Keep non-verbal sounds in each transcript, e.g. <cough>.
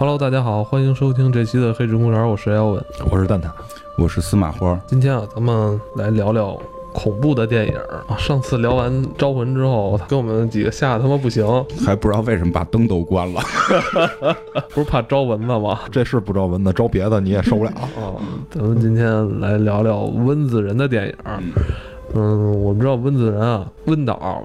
Hello，大家好，欢迎收听这期的黑之公园，我是姚文，我是蛋挞，我是司马花。今天啊，咱们来聊聊恐怖的电影啊。上次聊完《招魂》之后，给我们几个吓得他妈不行，还不知道为什么把灯都关了，<laughs> 不是怕招蚊子吗？这是不招蚊子，招别的你也受不了。啊，咱们今天来聊聊温子仁的电影。嗯，我们知道温子仁啊，温导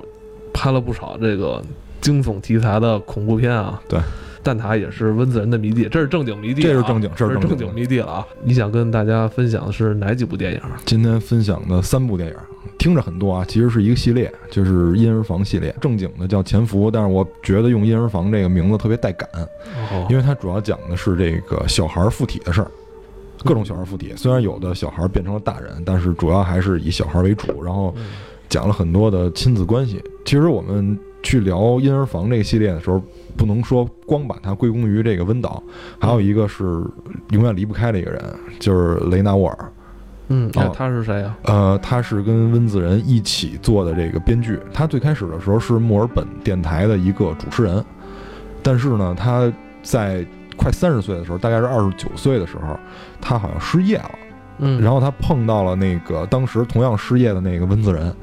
拍了不少这个惊悚题材的恐怖片啊。对。蛋挞也是温子仁的迷弟，这是正经迷弟，这是正经，这是正经迷弟了啊！你想跟大家分享的是哪几部电影？今天分享的三部电影，听着很多啊，其实是一个系列，就是《婴儿房》系列。正经的叫《潜伏》，但是我觉得用《婴儿房》这个名字特别带感，因为它主要讲的是这个小孩附体的事儿，各种小孩附体。虽然有的小孩变成了大人，但是主要还是以小孩为主，然后讲了很多的亲子关系。其实我们去聊《婴儿房》这个系列的时候。不能说光把它归功于这个温导，还有一个是永远离不开的一个人，就是雷纳沃尔。嗯，那他是谁啊？呃，他是跟温子仁一起做的这个编剧。他最开始的时候是墨尔本电台的一个主持人，但是呢，他在快三十岁的时候，大概是二十九岁的时候，他好像失业了。嗯，然后他碰到了那个当时同样失业的那个温子仁。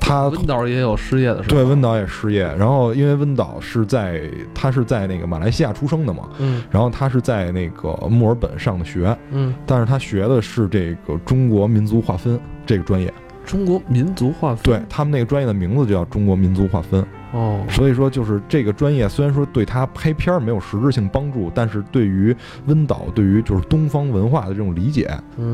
他温导也有失业的时候，对，温导也失业。然后因为温导是在他是在那个马来西亚出生的嘛，嗯，然后他是在那个墨尔本上的学，嗯，但是他学的是这个中国民族划分这个专业。中国民族划分，对他们那个专业的名字就叫中国民族划分。哦，所以说就是这个专业虽然说对他拍片儿没有实质性帮助，但是对于温导对于就是东方文化的这种理解，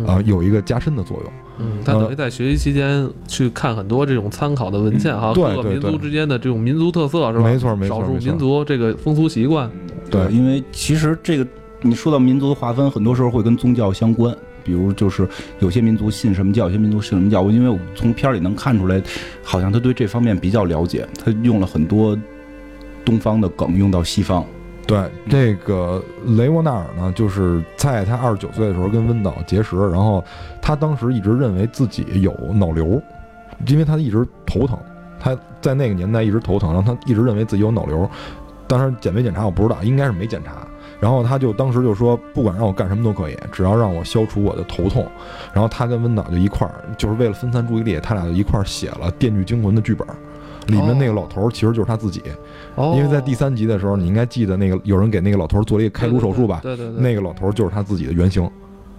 啊，有一个加深的作用。嗯，他等于在学习期间去看很多这种参考的文献哈，各个民族之间的这种民族特色是吧？没错没错，少数民族这个风俗习惯。对，因为其实这个你说到民族的划分，很多时候会跟宗教相关。比如就是有些民族信什么教，有些民族信什么教。因为我从片儿里能看出来，好像他对这方面比较了解，他用了很多东方的梗用到西方。对，这个雷沃纳尔呢，就是在他二十九岁的时候跟温导结识，然后他当时一直认为自己有脑瘤，因为他一直头疼，他在那个年代一直头疼，然后他一直认为自己有脑瘤。当时检没检查我不知道，应该是没检查。然后他就当时就说，不管让我干什么都可以，只要让我消除我的头痛。然后他跟温导就一块儿，就是为了分散注意力，他俩就一块儿写了《电锯惊魂》的剧本。里面那个老头儿其实就是他自己，因为在第三集的时候，你应该记得那个有人给那个老头儿做了一个开颅手术吧？对对对，那个老头儿就是他自己的原型，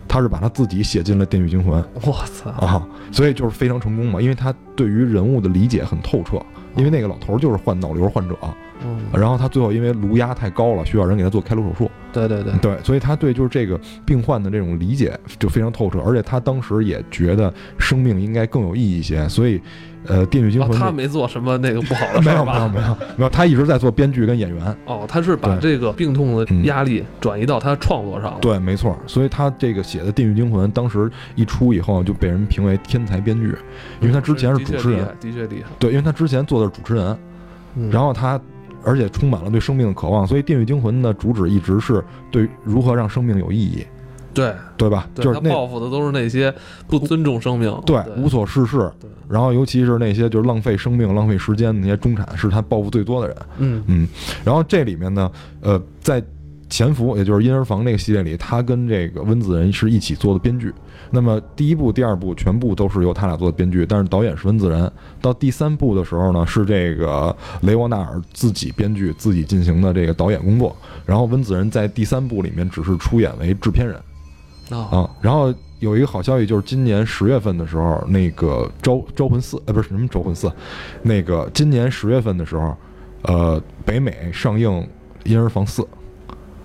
他是把他自己写进了《电锯惊魂》。我操啊！所以就是非常成功嘛，因为他对于人物的理解很透彻。因为那个老头儿就是患脑瘤患者，嗯，然后他最后因为颅压太高了，需要人给他做开颅手术。对对对对，所以他对就是这个病患的这种理解就非常透彻，而且他当时也觉得生命应该更有意义一些，所以，呃，《电锯惊魂》他没做什么那个不好的 <laughs> 事儿吧？没有没有没有没有，他一直在做编剧跟演员。哦，他是把这个病痛的压力转移到他创作上了。对，没错，所以他这个写的《电锯惊魂》当时一出以后就被人评为天才编剧，因为他之前是主持人，的确厉害。对，因为他之前做的是主持人，然后他。而且充满了对生命的渴望，所以《电锯惊魂》的主旨一直是对如何让生命有意义，对对吧？就是他报复的都是那些不尊重生命、对无所事事，然后尤其是那些就是浪费生命、浪费时间的那些中产，是他报复最多的人。嗯嗯，然后这里面呢，呃，在。潜伏，也就是婴儿房这个系列里，他跟这个温子仁是一起做的编剧。那么第一部、第二部全部都是由他俩做的编剧，但是导演是温子仁。到第三部的时候呢，是这个雷沃纳尔自己编剧、自己进行的这个导演工作。然后温子仁在第三部里面只是出演为制片人。啊，然后有一个好消息，就是今年十月份的时候，那个《招招魂四》呃，不是什么《招魂四》，那个今年十月份的时候，呃，北美上映《婴儿房四》。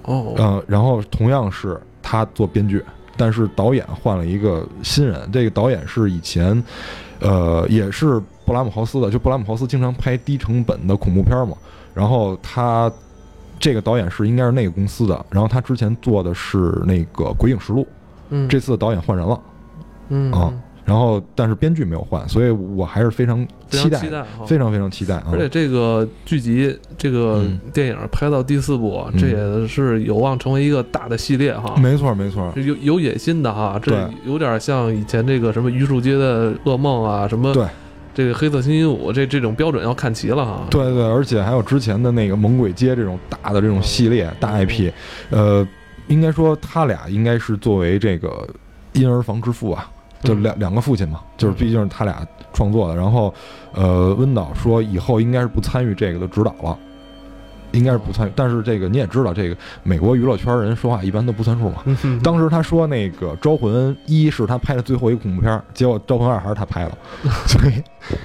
哦，嗯，然后同样是他做编剧，但是导演换了一个新人。这个导演是以前，呃，也是布拉姆豪斯的，就布拉姆豪斯经常拍低成本的恐怖片嘛。然后他这个导演是应该是那个公司的，然后他之前做的是那个《鬼影实录》，嗯，这次导演换人了，嗯啊。然后，但是编剧没有换，所以我还是非常期待，非常非常期待啊！而且这个剧集、这个电影拍到第四部，这也是有望成为一个大的系列哈。没错，没错，有有野心的哈，这有点像以前这个什么榆树街的噩梦啊，什么对。这个黑色星期五这这种标准要看齐了哈。对对对，而且还有之前的那个猛鬼街这种大的这种系列大 IP，呃，应该说他俩应该是作为这个婴儿房之父啊，就两两个父亲嘛，就是毕竟是他俩创作的。然后，呃，温导说以后应该是不参与这个的指导了。应该是不参与，但是这个你也知道，这个美国娱乐圈人说话一般都不算数嘛。当时他说那个《招魂一》是他拍的最后一个恐怖片，结果《招魂二》还是他拍了，<laughs> 所以，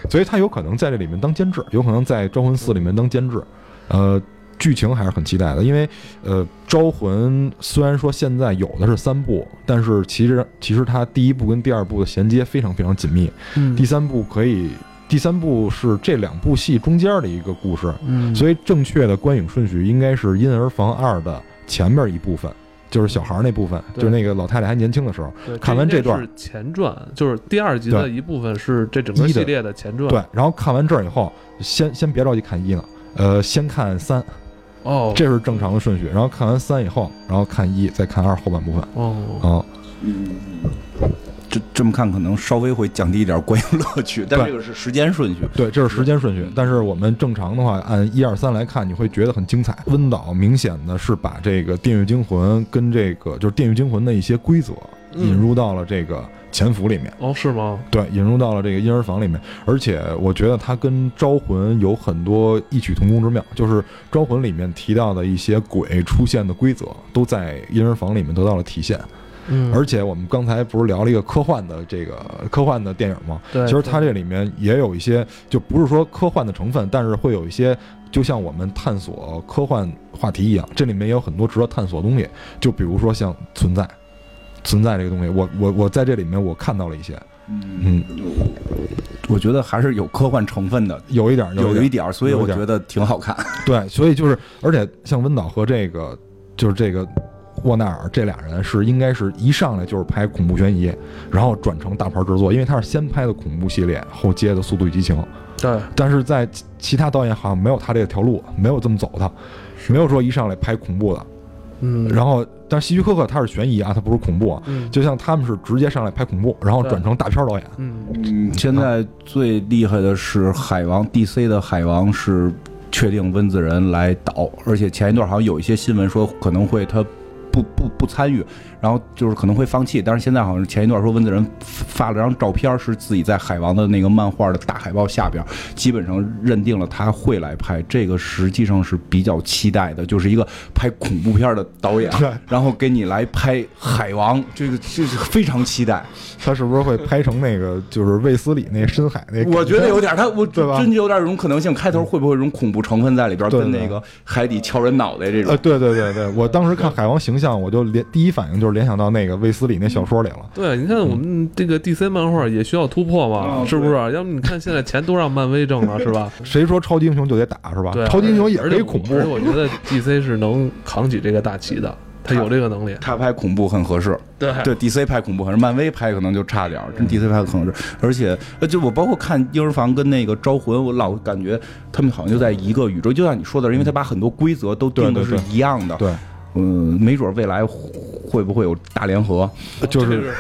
所以他有可能在这里面当监制，有可能在《招魂四》里面当监制。呃，剧情还是很期待的，因为呃，《招魂》虽然说现在有的是三部，但是其实其实它第一部跟第二部的衔接非常非常紧密，嗯第三部可以。第三部是这两部戏中间的一个故事，嗯，所以正确的观影顺序应该是《婴儿房二》的前面一部分，就是小孩那部分，就是那个老太太还年轻的时候。看完这段是前传，就是第二集的一部分是这整个系列的前传。对，然后看完这儿以后，先先别着急看一了，呃，先看三，哦，这是正常的顺序。然后看完三以后，然后看一，再看二后半部分。哦，啊，嗯。这这么看可能稍微会降低一点观影乐趣，但这个是时间顺序。对，这是时间顺序。但是我们正常的话，按一二三来看，你会觉得很精彩。温导明显的是把这个《电锯惊魂》跟这个就是《电锯惊魂》的一些规则引入到了这个潜伏里面。哦，是吗？对，引入到了这个婴儿房里面。而且我觉得它跟《招魂》有很多异曲同工之妙，就是《招魂》里面提到的一些鬼出现的规则，都在婴儿房里面得到了体现。嗯，而且我们刚才不是聊了一个科幻的这个科幻的电影吗？对，其实它这里面也有一些，就不是说科幻的成分，但是会有一些，就像我们探索科幻话题一样，这里面也有很多值得探索的东西。就比如说像存在，存在这个东西，我我我在这里面我看到了一些，嗯，我觉得还是有科幻成分的，有一点，有一点，所以我觉得挺好看。<laughs> 对，所以就是，而且像温导和这个，就是这个。沃纳尔这俩人是应该是一上来就是拍恐怖悬疑，然后转成大牌制作，因为他是先拍的恐怖系列，后接的速度与激情。对，但是在其他导演好像没有他这条路，没有这么走的，没有说一上来拍恐怖的。嗯，然后但希区柯克他是悬疑啊，他不是恐怖啊。嗯，就像他们是直接上来拍恐怖，然后转成大片导演。嗯，现在最厉害的是海王，DC 的海王是确定温子仁来导，而且前一段好像有一些新闻说可能会他。不不不参与。然后就是可能会放弃，但是现在好像前一段说温子仁发了张照片，是自己在海王的那个漫画的大海报下边，基本上认定了他会来拍这个，实际上是比较期待的，就是一个拍恐怖片的导演，<laughs> 然后给你来拍海王，这个这是非常期待。他是不是会拍成那个就是卫斯理那深海那？<laughs> 我觉得有点他，我对吧？真有点这种可能性。开头会不会有种恐怖成分在里边，跟那个海底敲人脑袋这种？呃，对对对对，我当时看海王形象，我就连第一反应就是联想到那个卫斯理那小说里了。对，你看我们这个 DC 漫画也需要突破嘛，是不是？要不你看现在钱都让漫威挣了，是吧？<laughs> 谁说超级英雄就得打，是吧？对，超级英雄也是得恐怖。而且我觉得 DC 是能扛起这个大旗的，<laughs> 他有这个能力。他拍恐怖很合适。对对，DC 拍恐怖合适，漫威拍可能就差点儿。真 DC 拍很合适，而且就我包括看《婴儿房》跟那个《招魂》，我老感觉他们好像就在一个宇宙。就像你说的，因为他把很多规则都定的是一样的。对。嗯，没准未来会不会有大联合？就是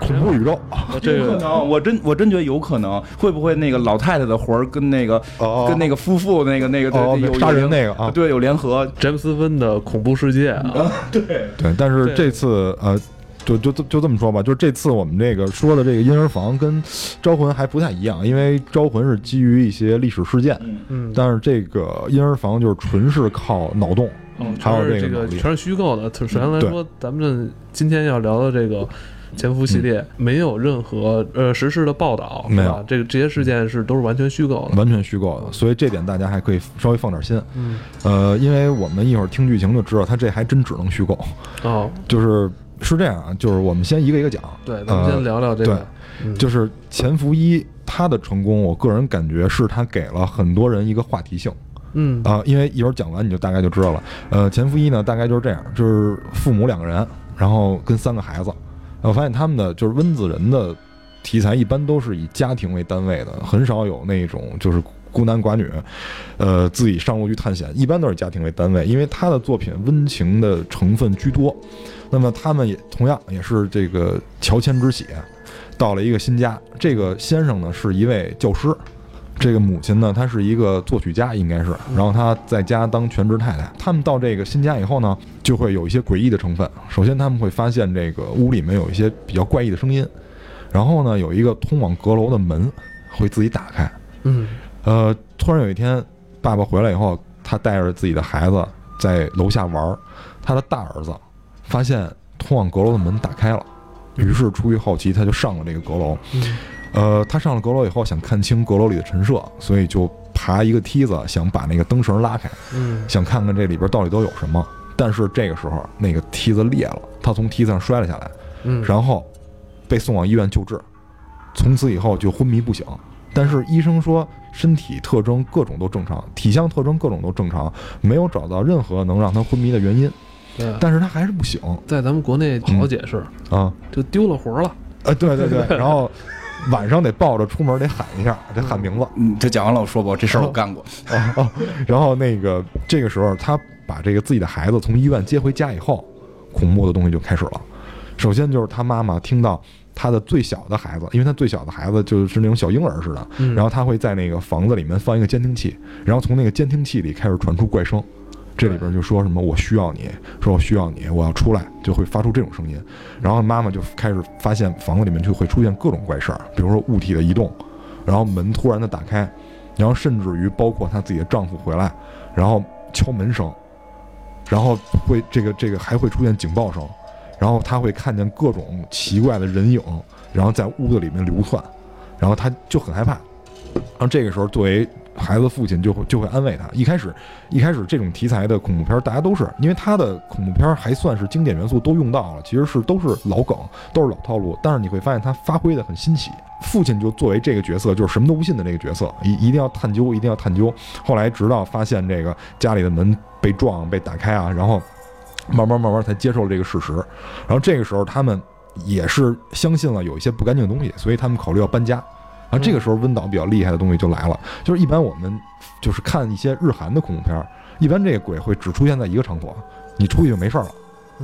恐怖宇宙，<laughs> 有可能。我真我真觉得有可能。会不会那个老太太的魂儿跟那个跟那个夫妇那个那个有杀人那个啊？对，有联合。詹姆斯温的恐怖世界啊！对对，但是这次呃，就就就这么说吧，就是这次我们这个说的这个婴儿房跟招魂还不太一样，因为招魂是基于一些历史事件，嗯，但是这个婴儿房就是纯是靠脑洞。嗯，还有这个全是虚构的。首先来说，咱们今天要聊的这个潜伏系列，没有任何呃实时的报道，没有。这个这些事件是都是完全虚构的，完全虚构的。所以这点大家还可以稍微放点心。嗯，呃，因为我们一会儿听剧情就知道，他这还真只能虚构。哦，就是是这样啊，就是我们先一个一个讲。对，咱们先聊聊这个。对，就是潜伏一，它的成功，我个人感觉是他给了很多人一个话题性。嗯啊，因为一会儿讲完你就大概就知道了。呃，前夫一呢，大概就是这样，就是父母两个人，然后跟三个孩子。我发现他们的就是温子仁的题材一般都是以家庭为单位的，很少有那种就是孤男寡女，呃，自己上路去探险，一般都是家庭为单位。因为他的作品温情的成分居多，那么他们也同样也是这个乔迁之喜。到了一个新家。这个先生呢是一位教师，这个母亲呢她是一个作曲家，应该是。然后她在家当全职太太。他们到这个新家以后呢，就会有一些诡异的成分。首先他们会发现这个屋里面有一些比较怪异的声音，然后呢有一个通往阁楼的门会自己打开。嗯呃，突然有一天，爸爸回来以后，他带着自己的孩子在楼下玩儿，他的大儿子发现通往阁楼的门打开了，于是出于好奇，他就上了这个阁楼。嗯呃，他上了阁楼以后，想看清阁楼里的陈设，所以就爬一个梯子，想把那个灯绳拉开，嗯想看看这里边到底都有什么。但是这个时候，那个梯子裂了，他从梯子上摔了下来，嗯，然后被送往医院救治，从此以后就昏迷不醒。但是医生说身体特征各种都正常，体相特征各种都正常，没有找到任何能让他昏迷的原因。对，但是他还是不醒在咱们国内好解释，啊！就丢了魂儿了。呃，对对对，<laughs> 然后晚上得抱着出门得喊一下，得喊名字。嗯，这讲完了我说吧，这事儿我干过。哦哦，然后那个这个时候，他把这个自己的孩子从医院接回家以后，恐怖的东西就开始了。首先就是他妈妈听到他的最小的孩子，因为他最小的孩子就是那种小婴儿似的，嗯，然后他会在那个房子里面放一个监听器，然后从那个监听器里开始传出怪声。这里边就说什么我需要你，说我需要你，我要出来，就会发出这种声音。然后妈妈就开始发现房子里面就会出现各种怪事儿，比如说物体的移动，然后门突然的打开，然后甚至于包括她自己的丈夫回来，然后敲门声，然后会这个这个还会出现警报声，然后她会看见各种奇怪的人影，然后在屋子里面流窜，然后她就很害怕。然后这个时候，作为孩子父亲就会就会安慰他。一开始，一开始这种题材的恐怖片，大家都是因为他的恐怖片还算是经典元素都用到了，其实是都是老梗，都是老套路。但是你会发现他发挥的很新奇。父亲就作为这个角色，就是什么都不信的这个角色，一一定要探究，一定要探究。后来直到发现这个家里的门被撞被打开啊，然后慢慢慢慢才接受了这个事实。然后这个时候他们也是相信了有一些不干净的东西，所以他们考虑要搬家。然后这个时候温导比较厉害的东西就来了，就是一般我们就是看一些日韩的恐怖片儿，一般这个鬼会只出现在一个场所，你出去就没事儿了。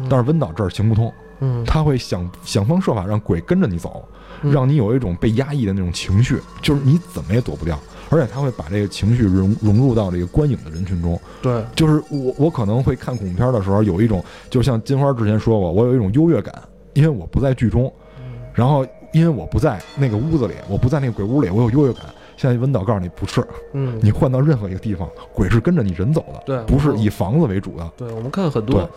但是温导这儿行不通，嗯，他会想想方设法让鬼跟着你走，嗯。让你有一种被压抑的那种情绪，就是你怎么也躲不掉，而且他会把这个情绪融融入到这个观影的人群中。对，就是我我可能会看恐怖片的时候有一种，就像金花之前说过，我有一种优越感，因为我不在剧中，然后因为我不在那个屋子里，我不在那个鬼屋里，我有优越感。现在温导告诉你不是，嗯，你换到任何一个地方，鬼是跟着你人走的，对不是以房子为主的。对，我们看很多，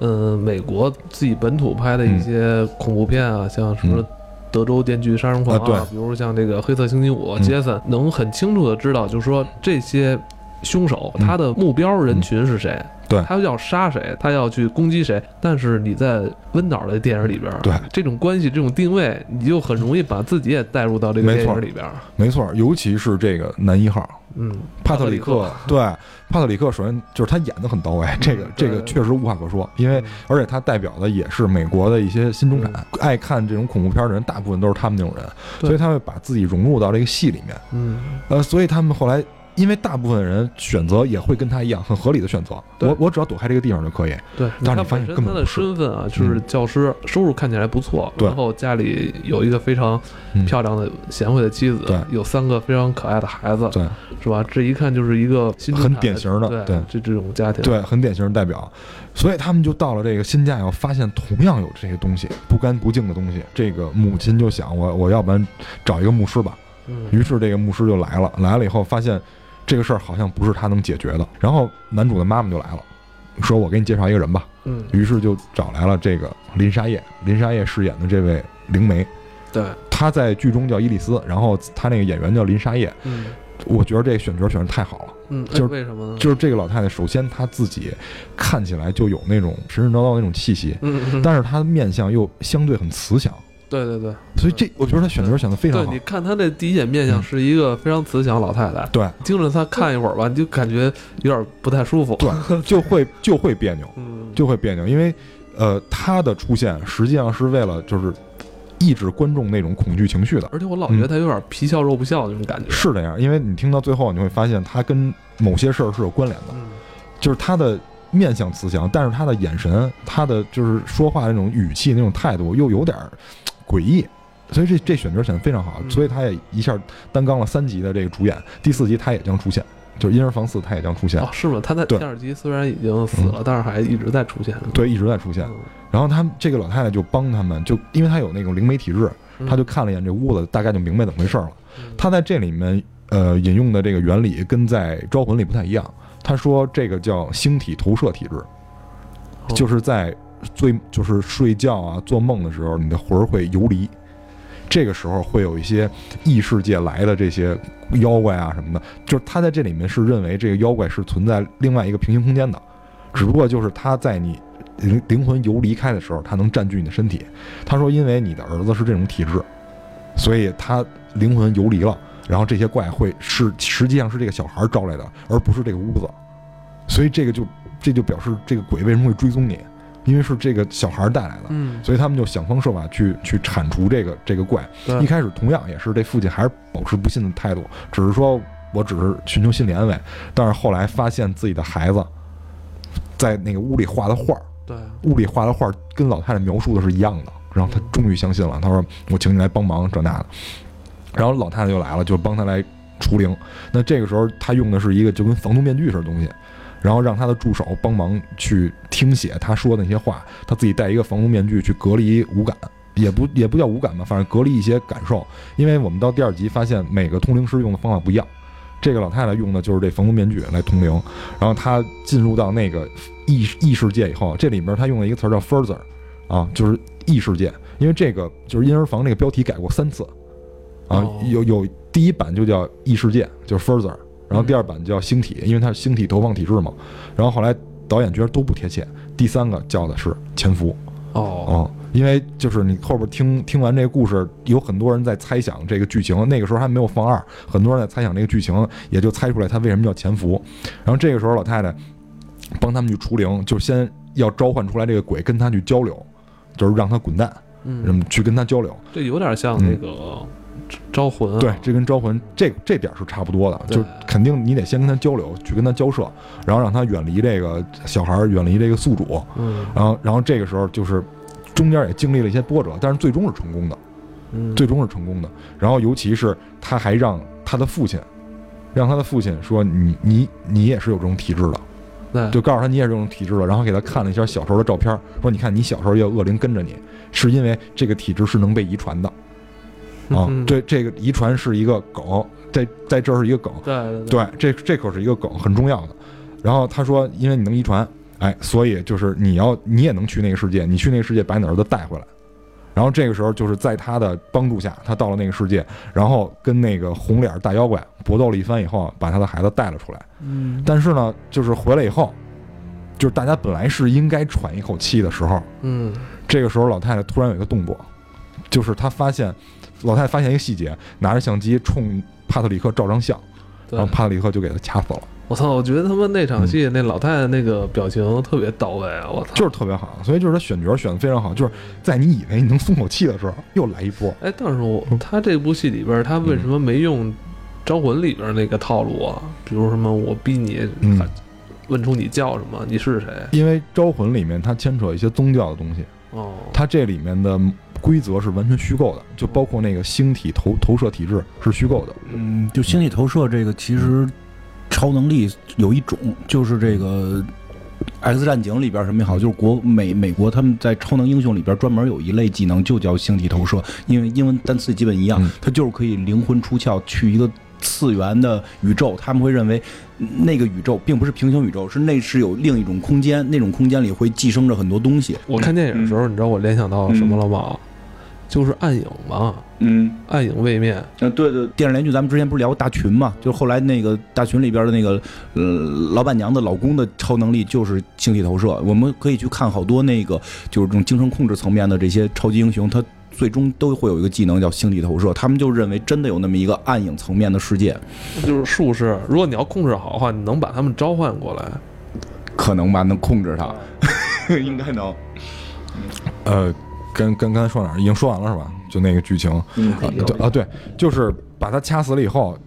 嗯，美国自己本土拍的一些恐怖片啊，像什么嗯。德州电锯杀人狂啊对。比如像这个黑色星期五、嗯。杰森，能很清楚的知道，就是说这些凶手嗯。他的目标人群是谁，对。他要杀谁，他要去攻击谁。但是你在温导的电影里边，对。这种关系、这种定位，你就很容易把自己也带入到这个电影里边。没错，尤其是这个男一号。嗯，帕特里克，对帕特里克，首先就是他演的很到位，这个这个确实无话可说，因为而且他代表的也是美国的一些新中产，爱看这种恐怖片的人，大部分都是他们那种人，所以他会把自己融入到这个戏里面。嗯，呃，所以他们后来，因为大部分人选择也会跟他一样，很合理的选择，我我只要躲开这个地方就可以。对，但是你发现根本他的身份啊，就是教师，收入看起来不错，对然后家里有一个非常嗯漂亮的、贤惠的妻子，对有三个非常可爱的孩子，对是吧？这一看就是一个很典型的对对这这种家庭，对，很典型的代表。所以他们就到了这个新家以后，发现同样有这些东西，不干不净的东西。这个母亲就想，我我要不然找一个牧师吧。嗯，于是这个牧师就来了，来了以后发现这个事儿好像不是他能解决的。然后男主的妈妈就来了，说我给你介绍一个人吧。嗯，于是就找来了这个林沙叶，林沙叶饰演的这位灵媒，对，她在剧中叫伊丽丝，然后她那个演员叫林沙叶。嗯我觉得这选角选的太好了，嗯，哎就是为什么呢？就是这个老太太，首先她自己看起来就有那种神神叨叨那种气息，嗯，嗯但是她的面相又相对很慈祥，对对对所以这我觉得他选角选的非常好对，好你。看他那第一眼面相嗯是一个非常慈祥的老太太，对盯着他看一会儿吧，你就感觉有点不太舒服，对，<laughs> 就会就会别扭，嗯，就会别扭，因为呃，他的出现实际上是为了就是抑制观众那种恐惧情绪的。而且我老觉得他有点皮笑肉不笑那种感觉，是这样，因为你听到最后，你会发现他跟某些事儿是有关联的，嗯，就是他的面相慈祥，但是他的眼神，他的就是说话那种语气、那种态度又有点儿诡异，所以这这选角选的非常好，嗯所以他也一下担纲了三集的这个主演，第四集他也将出现，就是婴儿房四他也将出现哦，，是吗？他在第二集虽然已经死了，但是还一直在出现。对，一直在出现。嗯，然后他们这个老太太就帮他们，就因为她有那种灵媒体质，嗯她就看了一眼这屋子，大概就明白怎么回事了。嗯她在这里面呃引用的这个原理跟在《招魂》里不太一样。她说这个叫星体投射体质，哦就是在最就是睡觉啊做梦的时候，你的魂儿会游离，这个时候会有一些异世界来的这些妖怪啊什么的，就是他在这里面是认为这个妖怪是存在另外一个平行空间的，只不过就是他在你灵灵魂游离开的时候，他能占据你的身体。他说，因为你的儿子是这种体质，所以他灵魂游离了，然后这些怪会是实际上是这个小孩招来的，而不是这个屋子，所以这个就这就表示这个鬼为什么会追踪你，因为是这个小孩带来的。嗯，所以他们就想方设法去去铲除这个这个怪。对一开始同样也是这父亲还是保持不信的态度，只是说我只是寻求心理安慰。但是后来发现自己的孩子在那个屋里画的画儿，对，屋里画的画儿跟老太太描述的是一样的，然后他终于相信了。他说：“我请你来帮忙这那的。”然后老太太就来了，就帮他来除灵。那这个时候他用的是一个就跟防毒面具似的东西。然后让他的助手帮忙去听写他说的那些话，他自己戴一个防毒面具去隔离五感，也不也不叫五感吧，反正隔离一些感受。因为我们到第二集发现每个通灵师用的方法不一样，这个老太太用的就是这防毒面具来通灵，然后她进入到那个异异世界以后，这里面她用了一个词叫 further，啊，就是异世界，因为这个就是婴儿房这个标题改过三次，啊，有有第一版就叫异世界，就是 further。然后第二版叫星体，因为它是星体投放体制嘛。然后后来导演觉得都不贴切，第三个叫的是潜伏。哦，哦，因为就是你后边听听完这个故事，有很多人在猜想这个剧情，那个时候还没有放二，很多人在猜想这个剧情，也就猜出来他为什么叫潜伏。然后这个时候老太太帮他们去除灵，就先要召唤出来这个鬼跟他去交流，就是让他滚蛋，嗯，嗯，去跟他交流。这有点像那个招魂啊，对，这跟招魂这这点儿是差不多的，就肯定你得先跟他交流，去跟他交涉，然后让他远离这个小孩儿，远离这个宿主，嗯。然后然后这个时候就是中间也经历了一些波折，但是最终是成功的，嗯，最终是成功的。然后尤其是他还让他的父亲，让他的父亲说你你你也是有这种体质的，对，就告诉他你也是这种体质了，然后给他看了一下小时候的照片，说你看你小时候也有恶灵跟着你，是因为这个体质是能被遗传的啊嗯，对，这个遗传是一个梗，在在这儿是一个梗，对对，这这可是一个梗，很重要的。然后他说，因为你能遗传，哎，所以就是你要你也能去那个世界，你去那个世界把你的儿子带回来。然后这个时候就是在他的帮助下，他到了那个世界，然后跟那个红脸大妖怪搏斗了一番以后，把他的孩子带了出来。嗯但是呢，就是回来以后，就是大家本来是应该喘一口气的时候，嗯这个时候老太太突然有一个动作，就是她发现老太太发现一个细节，拿着相机冲帕特里克照张相，然后，帕特里克就给他掐死了。我操，我觉得他们那场戏那老太太那个表情特别到位啊，我操，就是特别好，所以就是他选角选的非常好，就是在你以为你能松口气的时候，又来一波。哎，但是我他这部戏里边，他为什么没用《招魂》里边那个套路啊？比如什么我逼你嗯问出你叫什么，你是谁？因为《招魂》里面它牵扯一些宗教的东西，哦，它这里面的规则是完全虚构的，就包括那个星体投投射体制是虚构的。嗯，就星体投射这个，其实超能力有一种，就是这个。X 战警里边什么也好，就是国美美国他们在超能英雄里边专门有一类技能，就叫星体投射，因为英文单词基本一样嗯，它就是可以灵魂出窍去一个次元的宇宙。他们会认为那个宇宙并不是平行宇宙，是那是有另一种空间，那种空间里会寄生着很多东西。我看电影的时候，你知道我联想到什么了吗？就是暗影嘛，嗯，暗影位面。嗯，对对，电视连续剧咱们之前不是聊过大群嘛？就是后来那个大群里边的那个呃老板娘的老公的超能力就是星际投射。我们可以去看好多那个就是这种精神控制层面的这些超级英雄，他最终都会有一个技能叫星际投射。他们就认为真的有那么一个暗影层面的世界，就是术士，如果你要控制好的话，你能把他们召唤过来。可能吧，能控制他，<laughs> 应该能。呃，跟跟刚才说哪儿已经说完了是吧？就那个剧情，嗯啊对啊对，就是把他掐死了以后，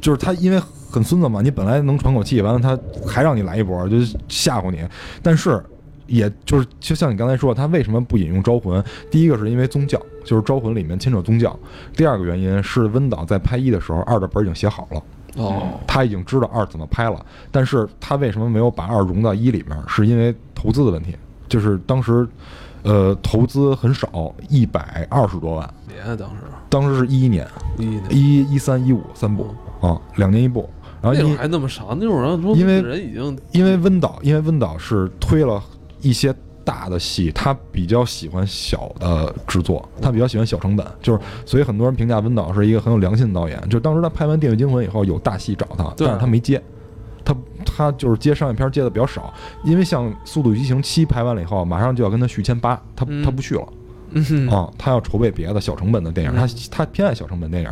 就是他因为很孙子嘛，你本来能喘口气，完了他还让你来一波，就是吓唬你。但是也就是就像你刚才说，他为什么不引用招魂？第一个是因为宗教，就是《招魂》里面牵扯宗教；第二个原因是温导在拍一的时候，二的本已经写好了，哦，他已经知道二怎么拍了，但是他为什么没有把二融到一里面？是因为投资的问题，就是当时，呃，投资很少，一百二十多万，当时。当时是一一年，一一年，一一三一五三部。啊，两年一部，然后那会儿因还那么少，那会儿让说因为人已经因为温导，因为温导是推了一些大的戏，他比较喜欢小的制作，他比较喜欢小成本，就是所以很多人评价温导是一个很有良心的导演。就当时他拍完《电锯惊魂》以后，有大戏找他，但是他没接，他他就是接商业片接的比较少，因为像《速度与激情七》拍完了以后，马上就要跟他续签八，他嗯他不续了。嗯啊，他要筹备别的小成本的电影，他嗯他偏爱小成本电影。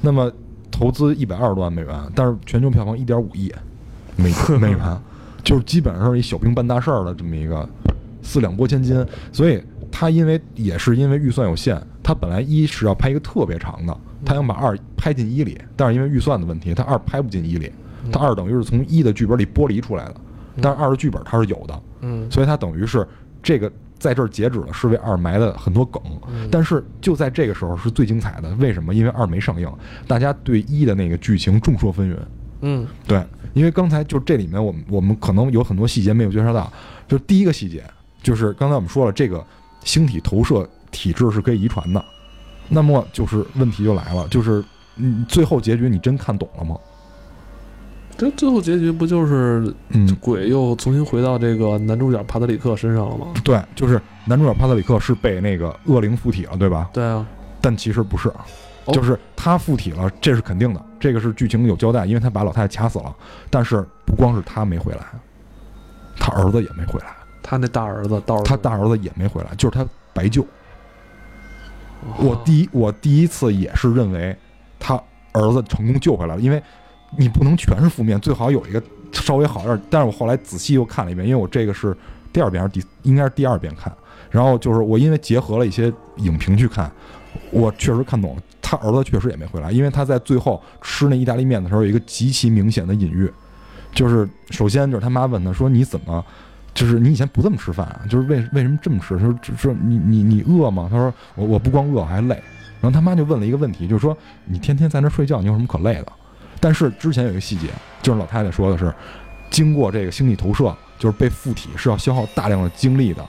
那么投资一百二十多万美元，但是全球票房一点五亿美 <laughs> 美元，就是基本上是一小兵办大事儿的这么一个四两拨千斤。所以他因为也是因为预算有限，他本来一是要拍一个特别长的，他想把二拍进一里，但是因为预算的问题，他二拍不进一里，他二等于是从一的剧本里剥离出来的，但是二的剧本它是有的，嗯所以它等于是这个在这儿截止了，是为二埋了很多梗。但是就在这个时候是最精彩的，为什么？因为二没上映，大家对一的那个剧情众说纷纭。嗯对，因为刚才就这里面我们我们可能有很多细节没有介绍到，就第一个细节就是刚才我们说了，这个星体投射体质是可以遗传的，那么就是问题就来了，就是嗯，最后结局你真看懂了吗？这最后结局不就是嗯，鬼又重新回到这个男主角帕特里克身上了吗？对，就是男主角帕特里克是被那个恶灵附体了，对吧？对啊，但其实不是，哦就是他附体了，这是肯定的，这个是剧情有交代，因为他把老太太掐死了。但是不光是他没回来，他儿子也没回来，他那大儿子到他大儿子也没回来，就是他白救。哦我第一我第一次也是认为他儿子成功救回来了，因为你不能全是负面，最好有一个稍微好一点。但是我后来仔细又看了一遍，因为我这个是第二遍还是第应该是第二遍看，然后就是我因为结合了一些影评去看，我确实看懂了，他儿子确实也没回来，因为他在最后吃那意大利面的时候有一个极其明显的隐喻，就是首先就是他妈问他说你怎么。就是你以前不这么吃饭啊？就是为为什么这么吃？他说说你你你饿吗？他说我我不光饿，我还累。然后他妈就问了一个问题，就是说你天天在那睡觉，你有什么可累的？但是之前有一个细节，就是老太太说的是，经过这个星际投射，就是被附体是要消耗大量的精力的。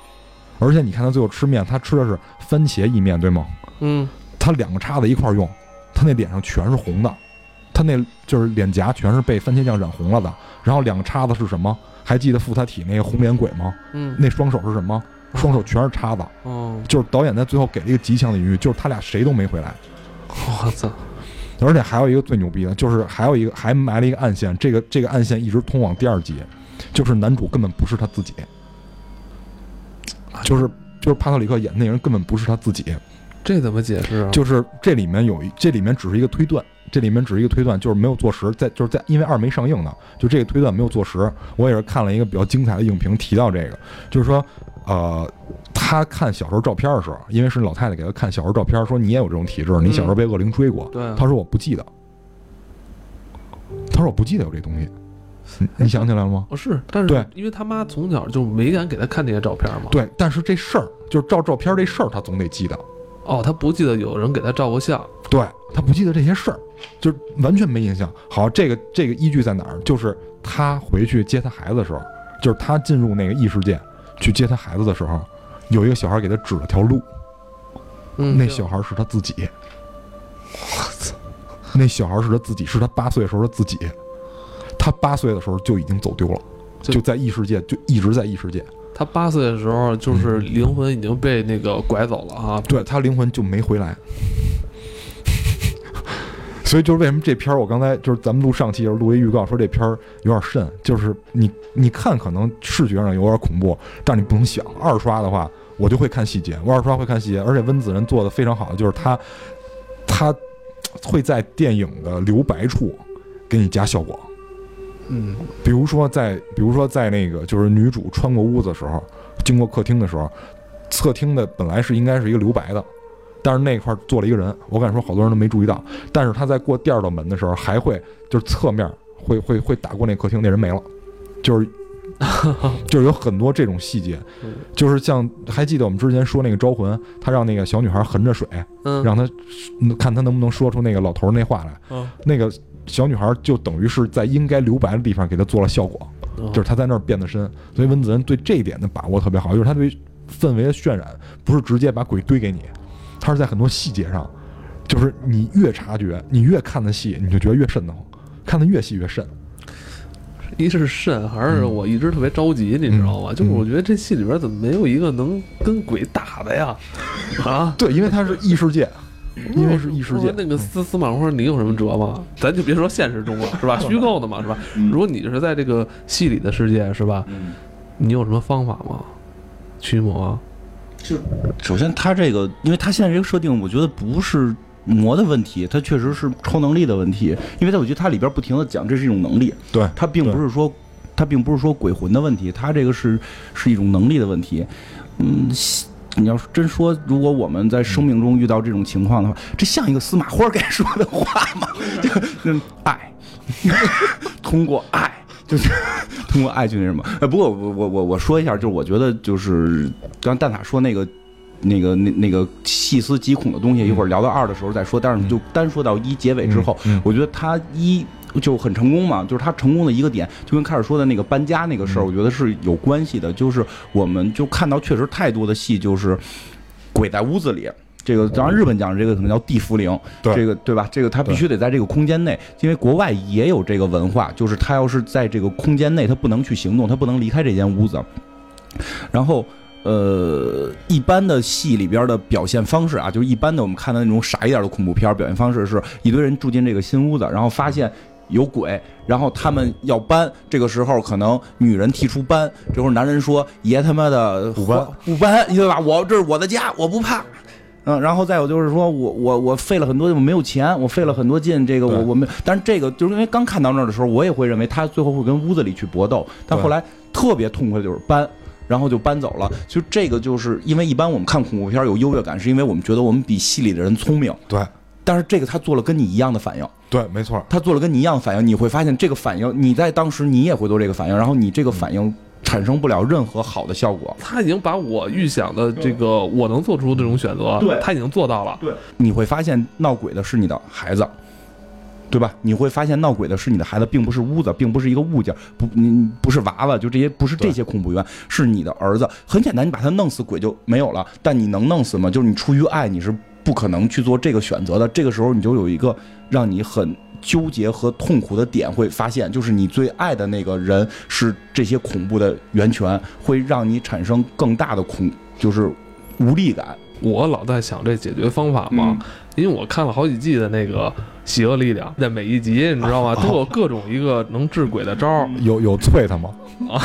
而且你看他最后吃面，他吃的是番茄意面，对吗？嗯他两个叉子一块儿用，他那脸上全是红的，他那就是脸颊全是被番茄酱染红了的。然后两个叉子是什么？还记得附他体那个红脸鬼吗？嗯，那双手是什么？双手全是叉子。哦，就是导演在最后给了一个极强的隐喻，就是他俩谁都没回来。我操，而且还有一个最牛逼的，就是还有一个还埋了一个暗线，这个这个暗线一直通往第二集，就是男主根本不是他自己，就是就是帕特里克演那人根本不是他自己，这怎么解释啊？就是这里面有一这里面只是一个推断，这里面只是一个推断，就是没有坐实，在就是在因为二没上映呢，就这个推断没有坐实。我也是看了一个比较精彩的影评提到这个，就是说，呃，他看小时候照片的时候，因为是老太太给他看小时候照片，说你也有这种体质，你小时候被恶灵追过。对啊他说我不记得，他说我不记得有这东西，你你想起来了吗？哦是，但是对因为他妈从小就没敢给他看那些照片嘛。，对，但是这事儿就是照照片这事儿，他总得记得。哦，他不记得有人给他照过相。对他不记得这些事儿，就是完全没印象。好，这个这个依据在哪儿？就是他回去接他孩子的时候，就是他进入那个异世界去接他孩子的时候，有一个小孩给他指了条路，嗯，那小孩是他自己。我操那小孩是他自己，是他八岁的时候的自己。他八岁的时候就已经走丢了，就就在异世界，就一直在异世界。他八岁的时候，就是灵魂已经被那个拐走了啊。对他灵魂就没回来。所以就是为什么这片儿，我刚才就是咱们录上期就是录一预告，说这片儿有点瘆，就是你你看可能视觉上有点恐怖，但你不能想。二刷的话，我就会看细节，我二刷会看细节，而且温子仁做的非常好的，就是他他会在电影的留白处给你加效果。嗯，比如说在，比如说在那个就是女主穿过屋子的时候，经过客厅的时候，侧厅的本来是应该是一个留白的，但是那块儿坐了一个人，我敢说好多人都没注意到。但是他在过第二道门的时候，还会就是侧面会会会打过那客厅，那人没了，就是 <laughs> 就是有很多这种细节嗯，就是像还记得我们之前说那个招魂，他让那个小女孩横着水，嗯，让他嗯看他能不能说出那个老头儿那话来。嗯那个小女孩就等于是在应该留白的地方给他做了效果，嗯就是他在那儿变得深。所以温子仁对这一点的把握特别好，就是他对氛围的渲染不是直接把鬼堆给你，他是在很多细节上，就是你越察觉，你越看的细，你就觉得越瘆得慌，看的越细越瘆。一是肾，还是嗯我一直特别着急，你知道吗？嗯就是我觉得这戏里边怎么没有一个能跟鬼打的呀？啊，对，因为它是异世界，因为是异世界。那个司司马光，你有什么辙吗？咱就别说现实中了，是吧？<laughs> 虚构的嘛，是吧？如果你是在这个戏里的世界，是吧？嗯，你有什么方法吗？驱魔？首先他这个，因为他现在这个设定，我觉得不是魔的问题，他确实是超能力的问题，因为他我觉得他里边不停的讲这是一种能力，对，他并不是说他并不是说鬼魂的问题，他这个是是一种能力的问题。嗯，你要是真说，如果我们在生命中遇到这种情况的话，这像一个司马花该说的话吗？<laughs> 就嗯，爱，<laughs> 通过爱。就是 <laughs> 通过爱去那什么，呃，不过我我我我说一下，就是我觉得就是刚刚蛋挞说那个那个那那个细思极恐的东西，一会儿聊到二的时候再说。但是就单说到一结尾之后，嗯嗯我觉得他一就很成功嘛，就是他成功的一个点，就跟开始说的那个搬家那个事儿，嗯我觉得是有关系的。就是我们就看到确实太多的戏，就是鬼在屋子里。这个当然，日本讲这个可能叫地茯苓，对这个对吧？这个他必须得在这个空间内，因为国外也有这个文化，就是他要是在这个空间内，他不能去行动，他不能离开这间屋子。然后，呃，一般的戏里边的表现方式啊，就是一般的我们看的那种傻一点的恐怖片表现方式，是一堆人住进这个新屋子，然后发现。有鬼，然后他们要搬，这个时候可能女人提出搬，这会儿男人说：“爷他妈的不搬不搬，对吧？我这是我的家，我不怕。”嗯，然后再有就是说我我我费了很多，我没有钱，我费了很多劲，这个我我没，但是这个就是因为刚看到那儿的时候，我也会认为他最后会跟屋子里去搏斗，但后来特别痛快的就是搬。然后就搬走了，就这个就是因为一般我们看恐怖片有优越感，是因为我们觉得我们比戏里的人聪明，对但是这个他做了跟你一样的反应，对，没错。他做了跟你一样的反应，你会发现这个反应你在当时你也会做这个反应，然后你这个反应产生不了任何好的效果，他已经把我预想的这个我能做出这种选择，对他已经做到了。对，你会发现闹鬼的是你的孩子，对吧？你会发现闹鬼的是你的孩子，并不是屋子，并不是一个物件，不，你不是娃娃，就这些，不是这些恐怖源，是你的儿子。很简单，你把他弄死，鬼就没有了。但你能弄死吗？就是你出于爱，你是不可能去做这个选择的。这个时候，你就有一个让你很。纠结和痛苦的点会发现，就是你最爱的那个人是这些恐怖的源泉，会让你产生更大的恐，就是无力感。我老在想这解决方法嘛，因为我看了好几季的那个《邪恶力量》，在每一集你知道吗，<laughs> 都有各种一个能治鬼的招儿，<laughs> 有有啐他吗？<laughs> 啊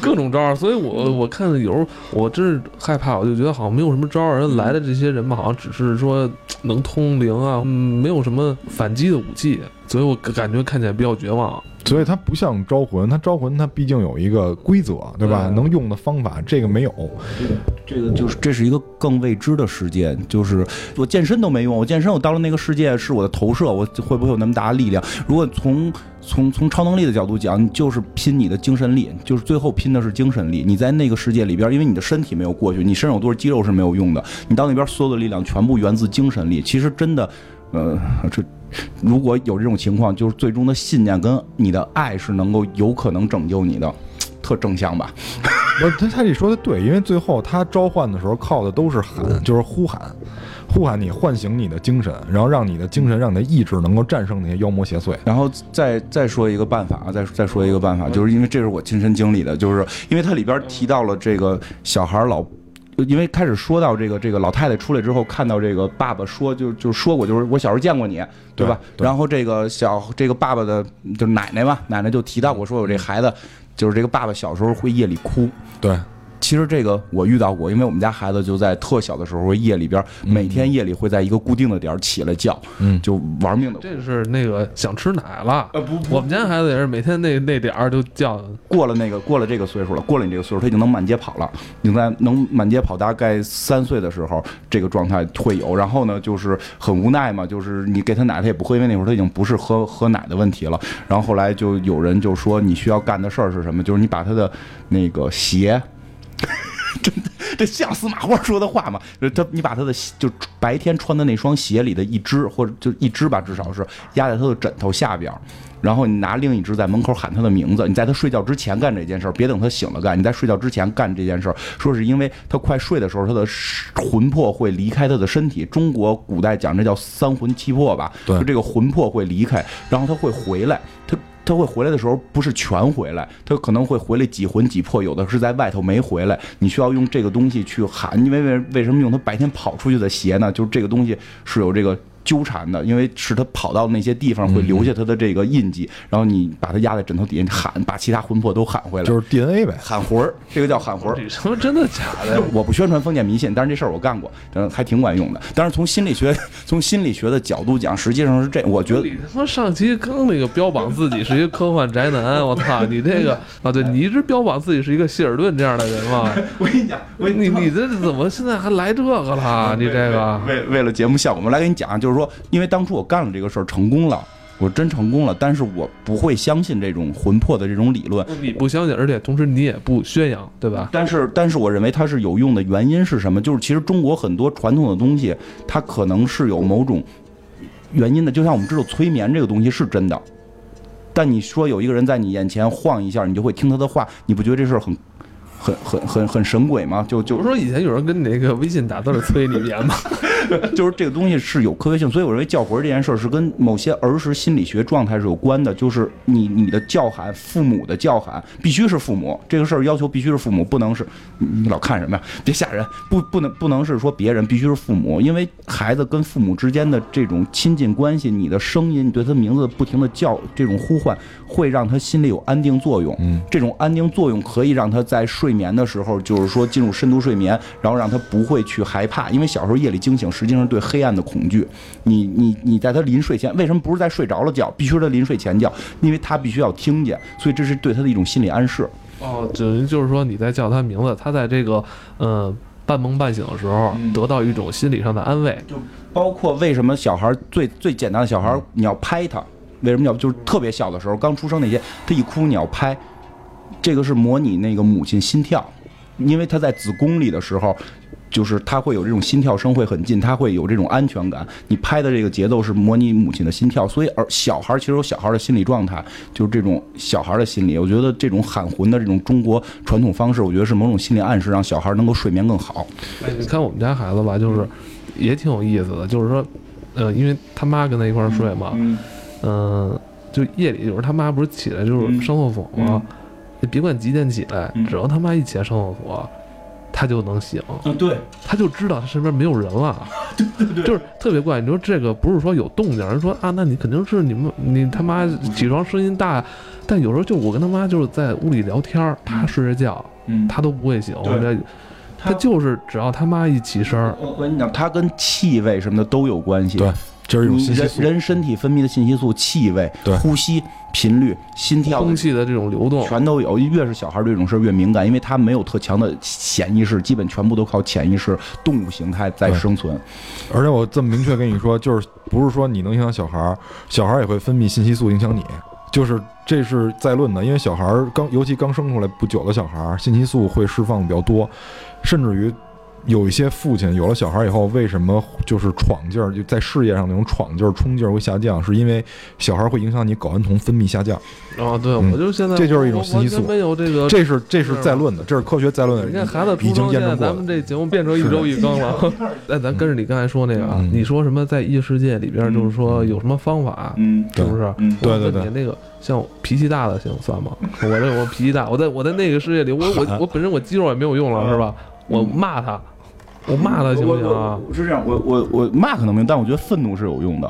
各种招儿，所以我我看有时候我真是害怕，我就觉得好像没有什么招儿，人来的这些人嘛，好像只是说能通灵啊，嗯，没有什么反击的武器，所以我感觉看起来比较绝望。所以它不像招魂，它招魂它毕竟有一个规则，对吧？对能用的方法，这个没有。这个就是这是一个更未知的世界，就是我健身都没用，我健身我到了那个世界是我的投射，我会不会有那么大的力量？如果从从从超能力的角度讲，你就是拼你的精神力，就是最后拼的是精神力。你在那个世界里边，因为你的身体没有过去，你身上有多少肌肉是没有用的，你到那边所有的力量全部源自精神力。其实真的，呃，这如果有这种情况，就是最终的信念跟你的爱是能够有可能拯救你的，<tsk> 特正向吧？不是他他这说的对，因为最后他召唤的时候靠的都是喊，就是呼喊，呼喊你，唤醒你的精神，然后让你的精神，让你的意志能够战胜那些妖魔邪祟。然后再再说一个办法啊，再再说一个办法，就是因为这是我亲身经历的，就是因为它里边提到了这个小孩老。因为开始说到这个这个老太太出来之后，看到这个爸爸说就就说过，就是我小时候见过你，对吧？对对。然后这个小这个爸爸的就奶奶嘛，奶奶就提到过，说我这孩子就是这个爸爸小时候会夜里哭，对，其实这个我遇到过，因为我们家孩子就在特小的时候，夜里边每天夜里会在一个固定的点儿起来叫，嗯，就玩命的。这是那个想吃奶了。呃不我们家孩子也是每天那那点儿就叫，过了那个过了这个岁数了，过了你这个岁数，他已经能满街跑了，已经在能满街跑。大概三岁的时候，这个状态会有。然后呢，就是很无奈嘛，就是你给他奶，他也不喝，因为那会儿他已经不是喝喝奶的问题了。然后后来就有人就说，你需要干的事儿是什么？就是你把他的那个鞋。<laughs> 真的，这像司马光说的话吗？他，你把他的就白天穿的那双鞋里的一只，或者就一只吧，至少是压在他的枕头下边儿，然后你拿另一只在门口喊他的名字。你在他睡觉之前干这件事儿，别等他醒了干。你在睡觉之前干这件事儿，说是因为他快睡的时候，他的魂魄会离开他的身体。中国古代讲这叫三魂七魄吧，对就这个魂魄会离开，然后他会回来，他。他会回来的时候不是全回来，他可能会回来几魂几魄，有的是在外头没回来。你需要用这个东西去喊，因为为为什么用他白天跑出去的鞋呢？就是这个东西是有这个纠缠的，因为是他跑到那些地方会留下他的这个印记，然后你把他压在枕头底下你喊，把其他魂魄都喊回来，就是 DNA 呗。喊魂儿，这个叫喊魂儿。你说真的假的？<laughs> 我不宣传封建迷信，但是这事儿我干过，嗯，还挺管用的。但是从心理学 <laughs> 从心理学的角度讲，实际上是这，我觉得你他妈上期刚那个标榜自己是一个科幻宅男，我操！你这个 <laughs> 啊，对你一直标榜自己是一个希尔顿这样的人嘛？我跟你讲，我你你这怎么现在还来这个了？你这个为为了节目效果，我们来给你讲，就是说，因为当初我干了这个事儿成功了，我真成功了，但是我不会相信这种魂魄的这种理论。你不相信，而且同时你也不宣扬，对吧？但是，但是我认为它是有用的原因是什么？就是其实中国很多传统的东西，它可能是有某种原因的。就像我们知道催眠这个东西是真的，但你说有一个人在你眼前晃一下，你就会听他的话，你不觉得这事儿很、很、很、很、很神鬼吗？就就不是说以前有人跟你那个微信打字儿催你眠吗？<laughs> 就是这个东西是有科学性，所以我认为叫魂儿这件事儿是跟某些儿时心理学状态是有关的。就是你你的叫喊，父母的叫喊必须是父母，这个事儿要求必须是父母，不能是你你老看什么呀？别吓人，不不能不能是说别人，必须是父母，因为孩子跟父母之间的这种亲近关系，你的声音，你对他名字不停的叫，这种呼唤会让他心里有安定作用。嗯，这种安定作用可以让他在睡眠的时候，就是说进入深度睡眠，然后让他不会去害怕，因为小时候夜里惊醒，实际上是对黑暗的恐惧。你你你在他临睡前，为什么不是在睡着了觉，必须是他临睡前叫？因为他必须要听见，所以这是对他的一种心理暗示。哦，等于就是说你在叫他名字，他在这个呃半梦半醒的时候嗯得到一种心理上的安慰。就包括为什么小孩最最简单的小孩你要拍他，为什么要就是特别小的时候刚出生那些，他一哭你要拍，这个是模拟那个母亲心跳，因为她在子宫里的时候。就是他会有这种心跳声会很近，他会有这种安全感。你拍的这个节奏是模拟母亲的心跳，所以而小孩儿其实有小孩儿的心理状态，就是这种小孩儿的心理。我觉得这种喊魂的这种中国传统方式，我觉得是某种心理暗示，让小孩儿能够睡眠更好。哎，你看我们家孩子吧，就是也挺有意思的，就是说，呃，因为他妈跟他一块儿睡嘛，嗯嗯、就夜里有时候他妈不是起来就是嗯上厕所吗？你别管几点起来，嗯只要他妈一起来上厕所，他就能醒，嗯，对，他就知道他身边没有人了，就是特别怪。你说这个不是说有动静，人说啊，那你肯定是你们你他妈起床声音大，但有时候就我跟他妈就是在屋里聊天儿，他睡着觉，嗯，他都不会醒，对我这他他就是只要他妈一起身儿，我我跟你讲，他跟气味什么的都有关系。对，这是一种信息素。人人身体分泌的信息素、气味、对呼吸频率、心跳空气的这种流动，全都有。越是小孩对这种事儿越敏感，因为他没有特强的潜意识，基本全部都靠潜意识、动物形态在生存。而且我这么明确跟你说，就是不是说你能影响小孩儿，小孩儿也会分泌信息素影响你，就是这是在论的。因为小孩儿刚，尤其刚生出来不久的小孩儿，信息素会释放的比较多，甚至于有一些父亲有了小孩以后，为什么就是闯劲儿，就在事业上那种闯劲儿、冲劲儿会下降，是因为小孩会影响你睾丸酮分泌下降，啊，对，嗯我就现在这就是一种我信息素没有这个。这是这是在论的，这是科学在论的，你看孩子已经验证过咱们。这节目变成一周一更了。<laughs> 那，咱跟着你刚才说那个你说什么在异世界里边，就是说有什么方法，嗯是不是？嗯对对对你那个像脾气大的行算吗？我这我脾气大，我在我在那个世界里，我我 <laughs> 我本身我肌肉也没有用了，是吧？我骂他，我骂他行不行啊？是这样，我我我骂可能没用，但我觉得愤怒是有用的，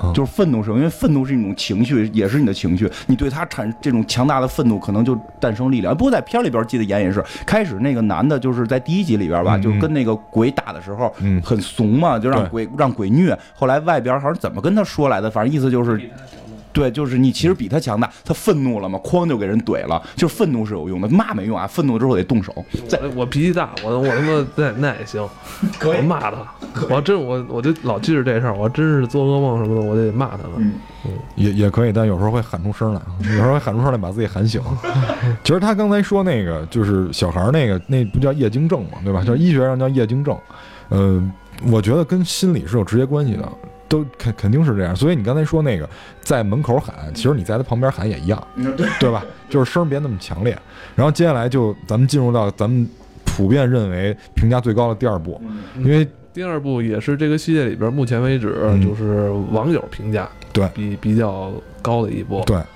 啊就是愤怒是有，因为愤怒是一种情绪，也是你的情绪，你对他产这种强大的愤怒，可能就诞生力量。不过在片里边记得演也是，开始那个男的就是在第一集里边吧，嗯就是跟那个鬼打的时候，嗯很怂嘛，就让鬼让鬼虐。后来外边好像怎么跟他说来的，反正意思就是。对，就是你其实比他强大，他愤怒了嘛，哐就给人怼了。就是愤怒是有用的，骂没用啊，愤怒之后得动手。在我我脾气大，我我他妈那那也行，可以我骂他，我要真我我就老记着这事儿，我真是做噩梦什么的，我得骂他了。嗯也也可以，但有时候会喊出声来，有时候会喊出声来把自己喊醒。<laughs> 其实他刚才说那个就是小孩儿那个，那不叫夜惊症嘛，对吧？叫医学上叫夜惊症。呃，我觉得跟心理是有直接关系的，都肯肯定是这样。所以你刚才说那个在门口喊，其实你在他旁边喊也一样，对，对吧？就是声儿别那么强烈。然后接下来就咱们进入到咱们普遍认为评价最高的第二部，因为第二部也是这个系列里边目前为止嗯就是网友评价对比比较高的一部。对啊，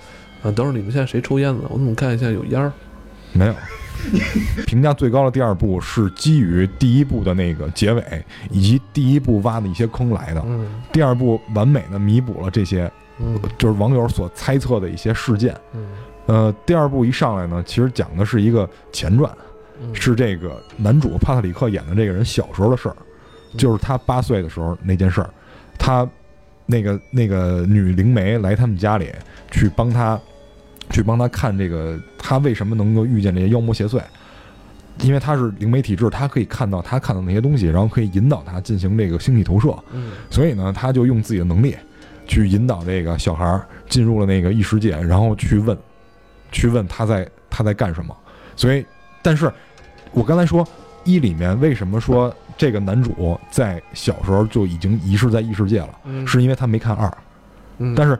等会儿你们现在谁抽烟呢？我怎么看一下有烟儿？没有。<laughs> 评价最高的第二部是基于第一部的那个结尾以及第一部挖的一些坑来的，嗯。第二部完美的弥补了这些嗯。就是网友所猜测的一些事件。嗯。呃，第二部一上来呢，其实讲的是一个前传，嗯，是这个男主帕特里克演的这个人小时候的事儿，就是他八岁的时候那件事儿，他那个那个女灵媒来他们家里去帮他去帮他看这个他为什么能够遇见这些妖魔邪祟，因为他是灵媒体质，他可以看到他看到那些东西，然后可以引导他进行这个星体投射，嗯。所以呢，他就用自己的能力去引导这个小孩儿进入了那个异世界，然后去问，去问他在他在干什么。所以，但是我刚才说一里面为什么说这个男主在小时候就已经遗失在异世界了，嗯，是因为他没看二。嗯，但是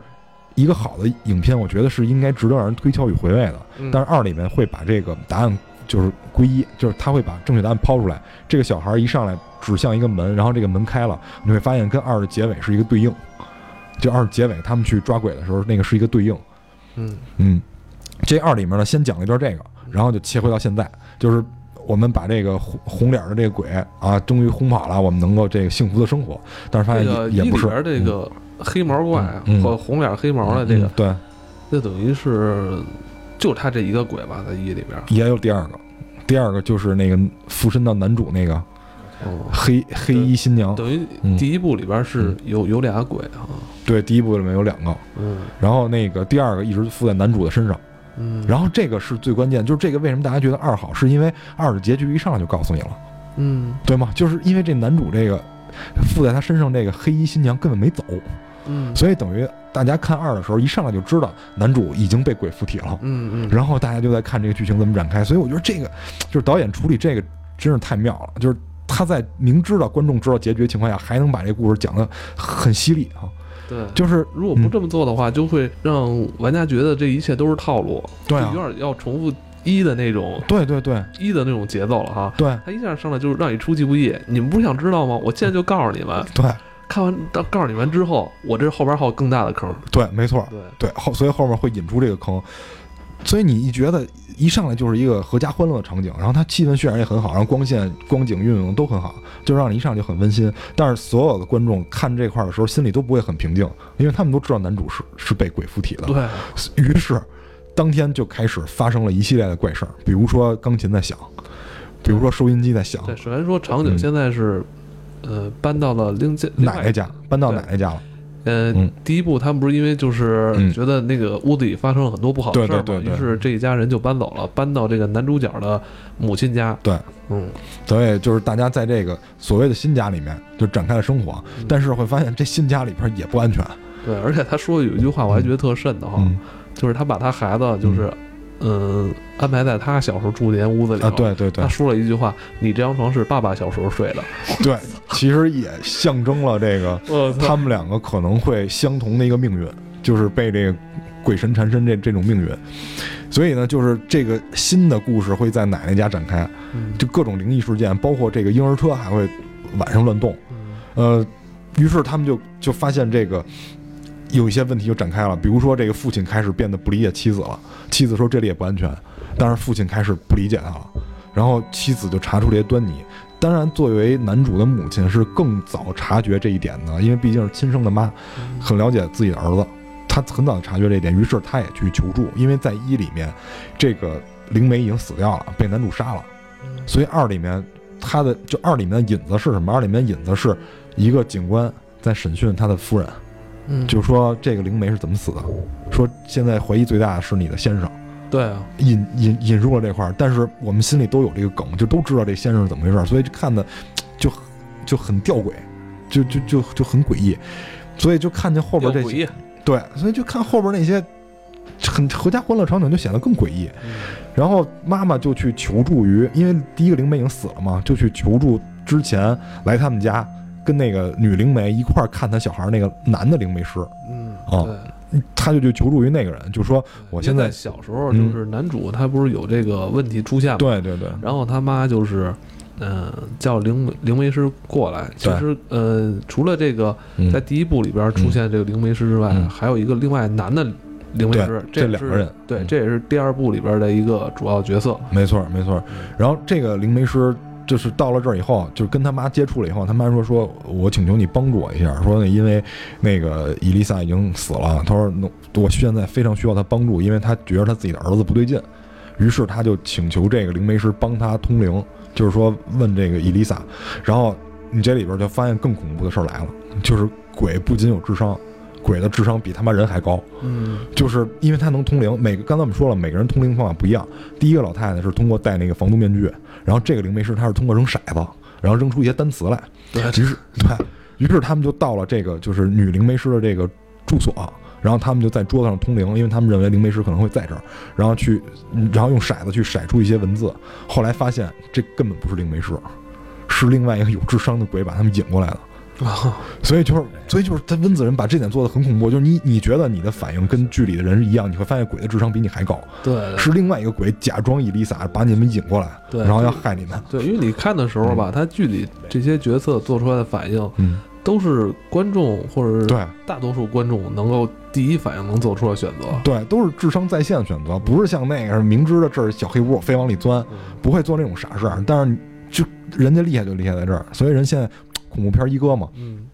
一个好的影片，我觉得是应该值得让人推敲与回味的。嗯但是二里面会把这个答案就是归一，就是他会把正确答案抛出来。这个小孩一上来指向一个门，然后这个门开了，你会发现跟二的结尾是一个对应。就二结尾他们去抓鬼的时候，那个是一个对应。嗯嗯，这二里面呢，先讲了一段这个，然后就切回到现在，就是我们把这个红红脸的这个鬼啊，终于轰跑了，我们能够这个幸福的生活。但是发现这个也也不是里边这个黑毛怪或红脸黑毛的这个嗯，对，那等于是就他这一个鬼吧，在一里边。也有第二个，第二个就是那个附身到男主那个哦，黑黑衣新娘。等于嗯第一部里边是有有俩鬼啊。对，第一部里面有两个，嗯然后那个第二个一直附在男主的身上。嗯，然后这个是最关键，就是这个为什么大家觉得二好，是因为二的结局一上来就告诉你了，嗯对吗？就是因为这男主这个附在他身上这个黑衣新娘根本没走，嗯。所以等于大家看二的时候一上来就知道男主已经被鬼附体了，嗯嗯，然后大家就在看这个剧情怎么展开。所以我觉得这个就是导演处理这个真是太妙了，就是他在明知道观众知道结局的情况下，还能把这故事讲得很犀利啊，对。就是如果不这么做的话，就会让玩家觉得这一切都是套路，对啊有点要重复一的那种对对对一的那种节奏了哈。对他一下上来就是让你出其不意，你们不是想知道吗？我现在就告诉你们，<laughs> 对看完到告诉你们之后，我这后边还有更大的坑。对，没错，对，对后所以后面会引出这个坑，所以你一觉得一上来就是一个合家欢乐的场景，然后它气氛渲染也很好，然后光线、光景运用都很好，就让你一上来就很温馨。但是所有的观众看这块儿的时候，心里都不会很平静，因为他们都知道男主是是被鬼附体的。对，于是，当天就开始发生了一系列的怪事儿，比如说钢琴在响，比如说收音机在响，对，首先说场景嗯。现在是，呃，搬到了另家奶奶家？搬到奶奶家了。呃，嗯。第一步他们不是因为就是嗯觉得那个屋子里发生了很多不好的事儿嘛，于是这一家人就搬走了，搬到这个男主角的母亲家。对，嗯，所以就是大家在这个所谓的新家里面就展开了生活，嗯。但是会发现这新家里边也不安全。对，而且他说有一句话我还觉得特瘆得慌，嗯就是他把他孩子就是，嗯，安排在他小时候住的那间屋子里。啊，对对对他说了一句话：“你这张床是爸爸小时候睡的。对，其实也象征了这个 <laughs> ”他们两个可能会相同的一个命运，就是被这个鬼神缠身这这种命运。所以呢，就是这个新的故事会在奶奶家展开，嗯就各种灵异事件，包括这个婴儿车还会晚上乱动。嗯呃，于是他们就就发现这个有一些问题就展开了，比如说这个父亲开始变得不理解妻子了，妻子说这里也不安全，但是父亲开始不理解他了，然后妻子就查出这些端倪。当然，作为男主的母亲是更早察觉这一点的，因为毕竟是亲生的妈，很了解自己的儿子。她很早就察觉这一点，于是她也去求助。因为在一里面，这个灵媒已经死掉了，被男主杀了，所以二里面他的就二里面的引子是什么？二里面引子是一个警官在审讯他的夫人，嗯，就说这个灵媒是怎么死的，说现在怀疑最大的是你的先生。对啊，引引引入了这块儿，但是我们心里都有这个梗，就都知道这先生是怎么回事儿，所以就看的就就很吊诡，就就就就很诡异，所以就看见后边这些，对，所以就看后边那些很合家欢乐场景就显得更诡异。然后妈妈就去求助于，因为第一个灵媒已经死了嘛，就去求助之前来他们家跟那个女灵媒一块儿看他小孩儿那个男的灵媒师，嗯，哦对。他就就求助于那个人，就说我现在小时候就是男主他不是有这个问题出现吗？对对对，然后他妈就是，嗯、叫灵灵媒师过来。其实，呃，除了这个嗯在第一部里边出现这个灵媒师之外，嗯还有一个另外男的灵媒师，对这两个人对，嗯这也是第二部里边的一个主要角色。没错没错。然后这个灵媒师就是到了这儿以后，就是跟他妈接触了以后，他妈说说我请求你帮助我一下，说那因为那个伊丽莎已经死了，他说我现在非常需要他帮助，因为他觉得他自己的儿子不对劲，于是他就请求这个灵媒师帮他通灵，就是说问这个伊丽莎，然后你这里边就发现更恐怖的事儿来了，就是鬼不仅有智商。鬼的智商比他妈人还高，嗯就是因为他能通灵。每个刚才我们说了，每个人通灵方法不一样。第一个老太太是通过戴那个防毒面具，然后这个灵媒师他是通过扔骰子，然后扔出一些单词来。对，于是对，于是他们就到了这个就是女灵媒师的这个住所，然后他们就在桌子上通灵，因为他们认为灵媒师可能会在这儿，然后去，然后用骰子去骰出一些文字。后来发现这根本不是灵媒师，是另外一个有智商的鬼把他们引过来的。啊 <laughs> 所以就是，所以就是他温子仁把这点做的很恐怖，就是你你觉得你的反应跟剧里的人是一样，你会发现鬼的智商比你还高，对是另外一个鬼假装伊丽莎把你们引过来，对然后要害你们。对，因为你看的时候吧，他剧里这些角色做出来的反应，嗯，都是观众或者是对大多数观众能够第一反应能做出的选择。对，都是智商在线的选择，不是像那个明知道这是小黑屋，我非往里钻，嗯不会做那种傻事儿。但是就人家厉害就厉害在这儿，所以人现在恐怖片一哥嘛，嗯。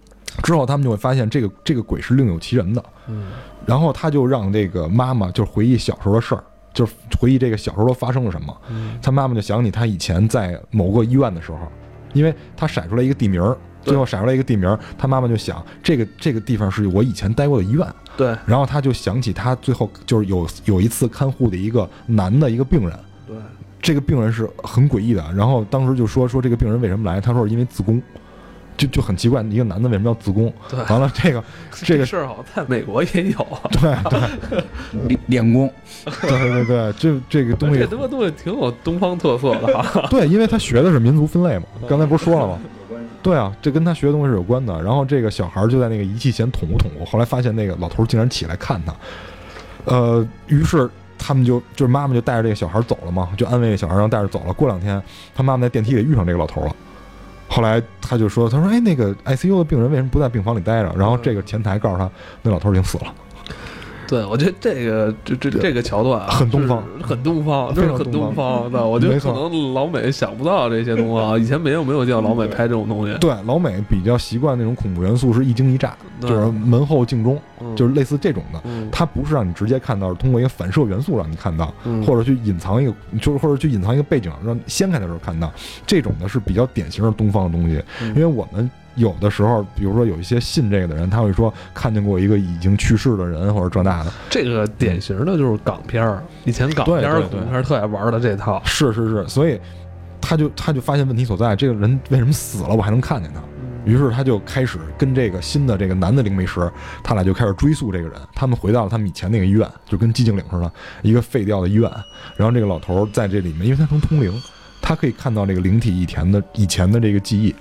之后他们就会发现这个这个鬼是另有其人的，嗯。然后他就让这个妈妈就回忆小时候的事儿，就是回忆这个小时候都发生了什么。嗯，他妈妈就想起他以前在某个医院的时候，因为他甩出来一个地名儿，最后闪出来一个地名儿，他妈妈就想这个这个地方是我以前待过的医院，对。然后他就想起他最后就是有有一次看护的一个男的一个病人，对，这个病人是很诡异的，然后当时就说说这个病人为什么来，他说是因为子宫。就就很奇怪，一个男的为什么要自宫？对完了，这个这个事儿好像在美国也有啊。对对 <laughs> 练练功，对对对，这这个东西这他妈东西挺有东方特色的哈。对，因为他学的是民族分类嘛，刚才不是说了吗？对啊，这跟他学的东西是有关的。然后这个小孩就在那个仪器前捅咕捅咕，后来发现那个老头竟然起来看他，呃，于是他们就就是妈妈就带着这个小孩走了嘛，就安慰这小孩，然后带着走了。过两天，他妈妈在电梯里遇上这个老头了。后来他就说：“他说，哎，那个 ICU 的病人为什么不在病房里待着？”然后这个前台告诉他，那老头已经死了。对，我觉得这个这这这个桥段啊很东方很东方，<laughs> 非常这是很东东方方的。我觉得可能老美想不到这些东西啊，以前没有没有见过老美拍这种东西。对，老美比较习惯那种恐怖元素是一惊一乍，就是门后镜中，嗯就是类似这种的。嗯它不是让你直接看到，是通过一个反射元素让你看到，嗯或者去隐藏一个，就是或者去隐藏一个背景，让你掀开的时候看到。这种的是比较典型的东方的东西，嗯因为我们有的时候，比如说有一些信这个的人，他会说看见过一个已经去世的人，或者这那的。这个典型的就是港片儿，以前港片儿对对对恐怖片儿特爱玩的这套。是是是，所以他就他就发现问题所在，这个人为什么死了，我还能看见他？于是他就开始跟这个新的这个男的灵媒师，他俩就开始追溯这个人。他们回到了他们以前那个医院，就跟寂静岭似的，一个废掉的医院。然后这个老头儿在这里面，因为他能通灵，他可以看到这个灵体以前的以前的这个记忆。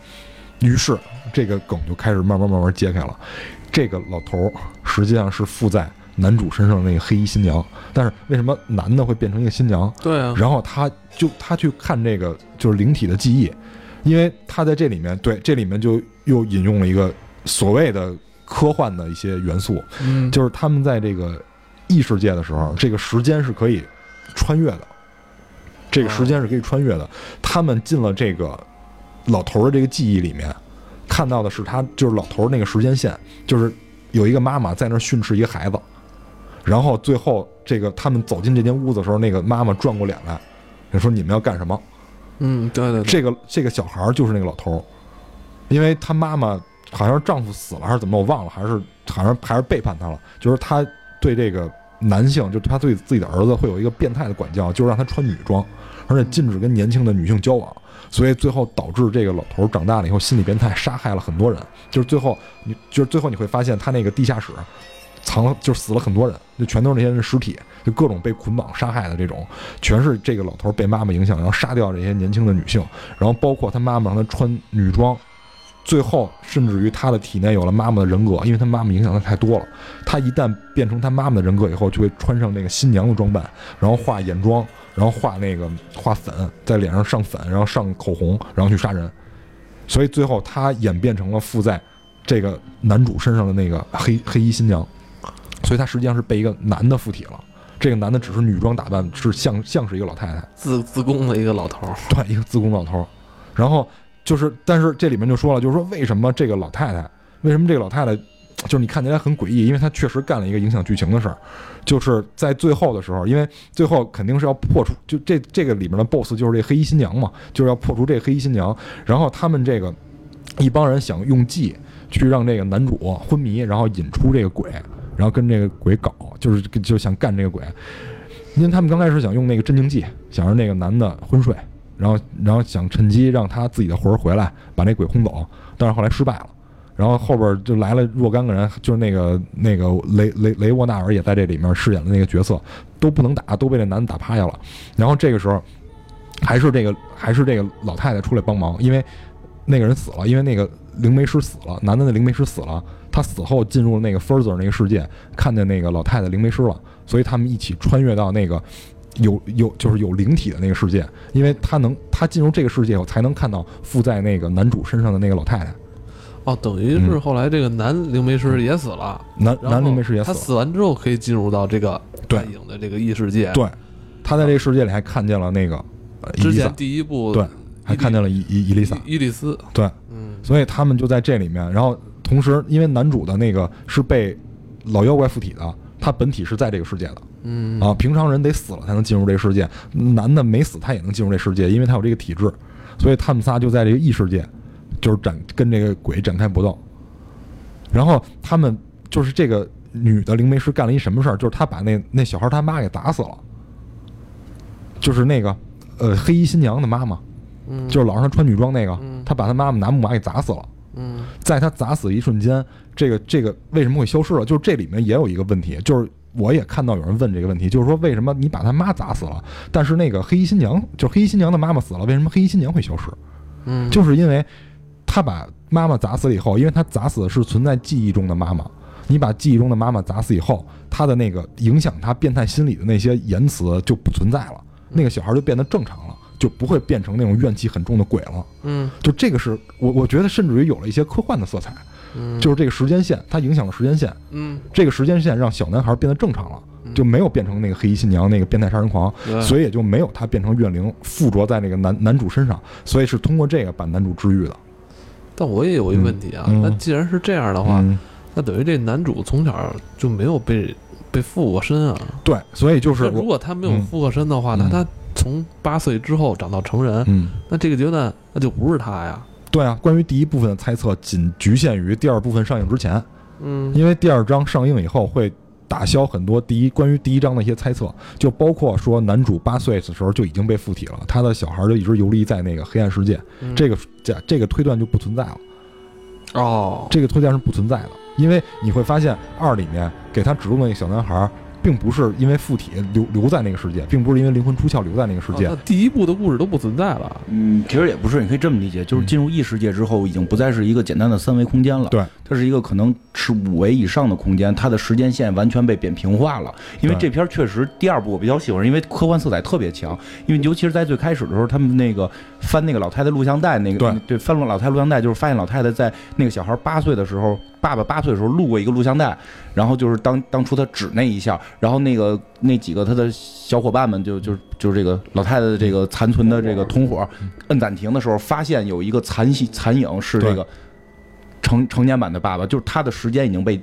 于是这个梗就开始慢慢慢慢揭开了。这个老头儿实际上是附在男主身上的那个黑衣新娘，但是为什么男的会变成一个新娘？对啊，然后他就他去看这个就是灵体的记忆，因为他在这里面对这里面就又引用了一个所谓的科幻的一些元素，嗯，就是他们在这个异世界的时候，这个时间是可以穿越的，这个时间是可以穿越的。他们进了这个老头儿的这个记忆里面，看到的是他就是老头儿那个时间线，就是有一个妈妈在那儿训斥一个孩子，然后最后这个他们走进这间屋子的时候，那个妈妈转过脸来，说你们要干什么？嗯，对对对，这个这个小孩儿就是那个老头儿，因为他妈妈好像是丈夫死了还是怎么，我忘了，还是好像还是背叛他了，就是他对这个男性，就他对自己的儿子会有一个变态的管教，就是让他穿女装，而且禁止跟年轻的女性交往，所以最后导致这个老头长大了以后心理变态，杀害了很多人，就是最后你就是最后你会发现他那个地下室。藏了就死了很多人，就全都是那些人尸体，就各种被捆绑杀害的这种，全是这个老头被妈妈影响，然后杀掉这些年轻的女性，然后包括他妈妈让他穿女装，最后甚至于他的体内有了妈妈的人格，因为他妈妈影响他太多了。他一旦变成他妈妈的人格以后，就会穿上那个新娘的装扮，然后画眼妆，然后画那个画粉，在脸上上粉，然后上口红，然后去杀人。所以最后他演变成了附在这个男主身上的那个黑黑衣新娘。所以他实际上是被一个男的附体了，这个男的只是女装打扮，是像像是一个老太太，自自宫的一个老头儿，对，一个自宫老头儿。然后就是，但是这里面就说了，就是说为什么这个老太太，为什么这个老太太，就是你看起来很诡异，因为他确实干了一个影响剧情的事儿，就是在最后的时候，因为最后肯定是要破除，就这这个里面的 BOSS 就是这黑衣新娘嘛，就是要破除这黑衣新娘，然后他们这个一帮人想用计去让这个男主昏迷，然后引出这个鬼。然后跟这个鬼搞，就是就想干这个鬼，因为他们刚开始想用那个镇静剂，想让那个男的昏睡，然后然后想趁机让他自己的魂回来，把那鬼轰走，但是后来失败了。然后后边就来了若干个人，就是那个那个雷雷雷沃纳尔也在这里面饰演的那个角色，都不能打，都被那男的打趴下了。然后这个时候，还是这个还是这个老太太出来帮忙，因为那个人死了，因为那个灵媒师死了，男的那灵媒师死了。他死后进入了那个 Further 那个世界，看见那个老太太灵媒师了，所以他们一起穿越到那个有有就是有灵体的那个世界，因为他能他进入这个世界后才能看到附在那个男主身上的那个老太太。哦，等于是后来这个男灵媒师也死了，男男灵媒师也死了。他死完之后可以进入到这个对影的这个异世界。对，他在这个世界里还看见了那个之前第一部对，还看见了伊伊伊丽莎伊丽丝对，嗯，所以他们就在这里面，然后。同时，因为男主的那个是被老妖怪附体的，他本体是在这个世界的，嗯啊，平常人得死了才能进入这个世界，男的没死他也能进入这世界，因为他有这个体质，所以他们仨就在这个异世界，就是展跟这个鬼展开搏斗。然后他们就是这个女的灵媒师干了一什么事儿？就是她把那那小孩他妈给打死了，就是那个呃黑衣新娘的妈妈，嗯，就是老让她穿女装那个，她把她妈妈拿木马给砸死了。嗯，在她砸死的一瞬间，这个这个为什么会消失了？就是这里面也有一个问题，就是我也看到有人问这个问题，就是说为什么你把他妈砸死了，但是那个黑衣新娘，就是黑衣新娘的妈妈死了，为什么黑衣新娘会消失？嗯，就是因为他把妈妈砸死了以后，因为他砸死的是存在记忆中的妈妈，你把记忆中的妈妈砸死以后，他的那个影响他变态心理的那些言辞就不存在了，那个小孩就变得正常了。就不会变成那种怨气很重的鬼了。嗯，就这个是我我觉得甚至于有了一些科幻的色彩。嗯，就是这个时间线，它影响了时间线。嗯，这个时间线让小男孩变得正常了，就没有变成那个黑衣新娘那个变态杀人狂，所以也就没有他变成怨灵附着在那个男男主身上。所以是通过这个把男主治愈的。但我也有一个问题啊，那既然是这样的话，那等于这男主从小就没有被被附过身啊？对，所以就是如果他没有附过身的话，那他。从八岁之后长到成人，嗯，那这个阶段那就不是他呀。对啊，关于第一部分的猜测仅局限于第二部分上映之前，嗯，因为第二章上映以后会打消很多第一关于第一章的一些猜测，就包括说男主八岁的时候就已经被附体了，他的小孩就一直游离在那个黑暗世界，这个这这个推断就不存在了。哦，这个推断是不存在的，因为你会发现二里面给他指路的那个小男孩。并不是因为附体留留在那个世界，并不是因为灵魂出窍留在那个世界。那第一部的故事都不存在了。嗯，其实也不是，你可以这么理解，就是进入异世界之后，已经不再是一个简单的三维空间了。对，它是一个可能是五维以上的空间，它的时间线完全被扁平化了。因为这片确实第二部我比较喜欢，因为科幻色彩特别强。因为尤其是在最开始的时候，他们那个翻那个老太太录像带，那个对对，翻了老太太录像带，就是发现老太太在那个小孩八岁的时候。爸爸八岁的时候录过一个录像带，然后就是当当初他指那一下，然后那个那几个他的小伙伴们就就就是这个老太太的这个残存的这个同伙，摁暂停的时候，发现有一个残戏残影是这个成成年版的爸爸，就是他的时间已经被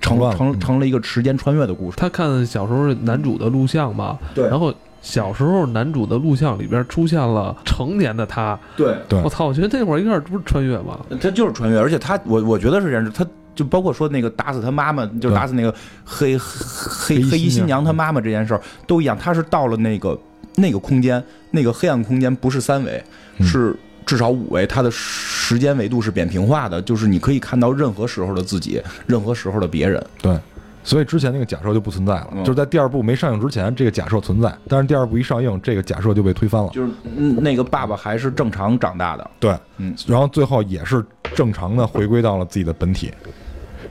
成了成嗯。成了一个时间穿越的故事。他看小时候男主的录像嘛，对。然后小时候男主的录像里边出现了成年的他，对，对我操，我觉得那会儿一开始不是穿越吗？他就是穿越，而且他我我觉得是这样，他就包括说那个打死他妈妈，就是打死那个黑黑黑衣新新娘娘他妈妈这件事儿都一样，他是到了那个那个空间，那个黑暗空间不是三维，嗯是至少五维，他的时间维度是扁平化的，就是你可以看到任何时候的自己，任何时候的别人。对，所以之前那个假设就不存在了，嗯就是在第二部没上映之前，这个假设存在，但是第二部一上映，这个假设就被推翻了。就是嗯那个爸爸还是正常长大的，对，嗯，然后最后也是正常的回归到了自己的本体。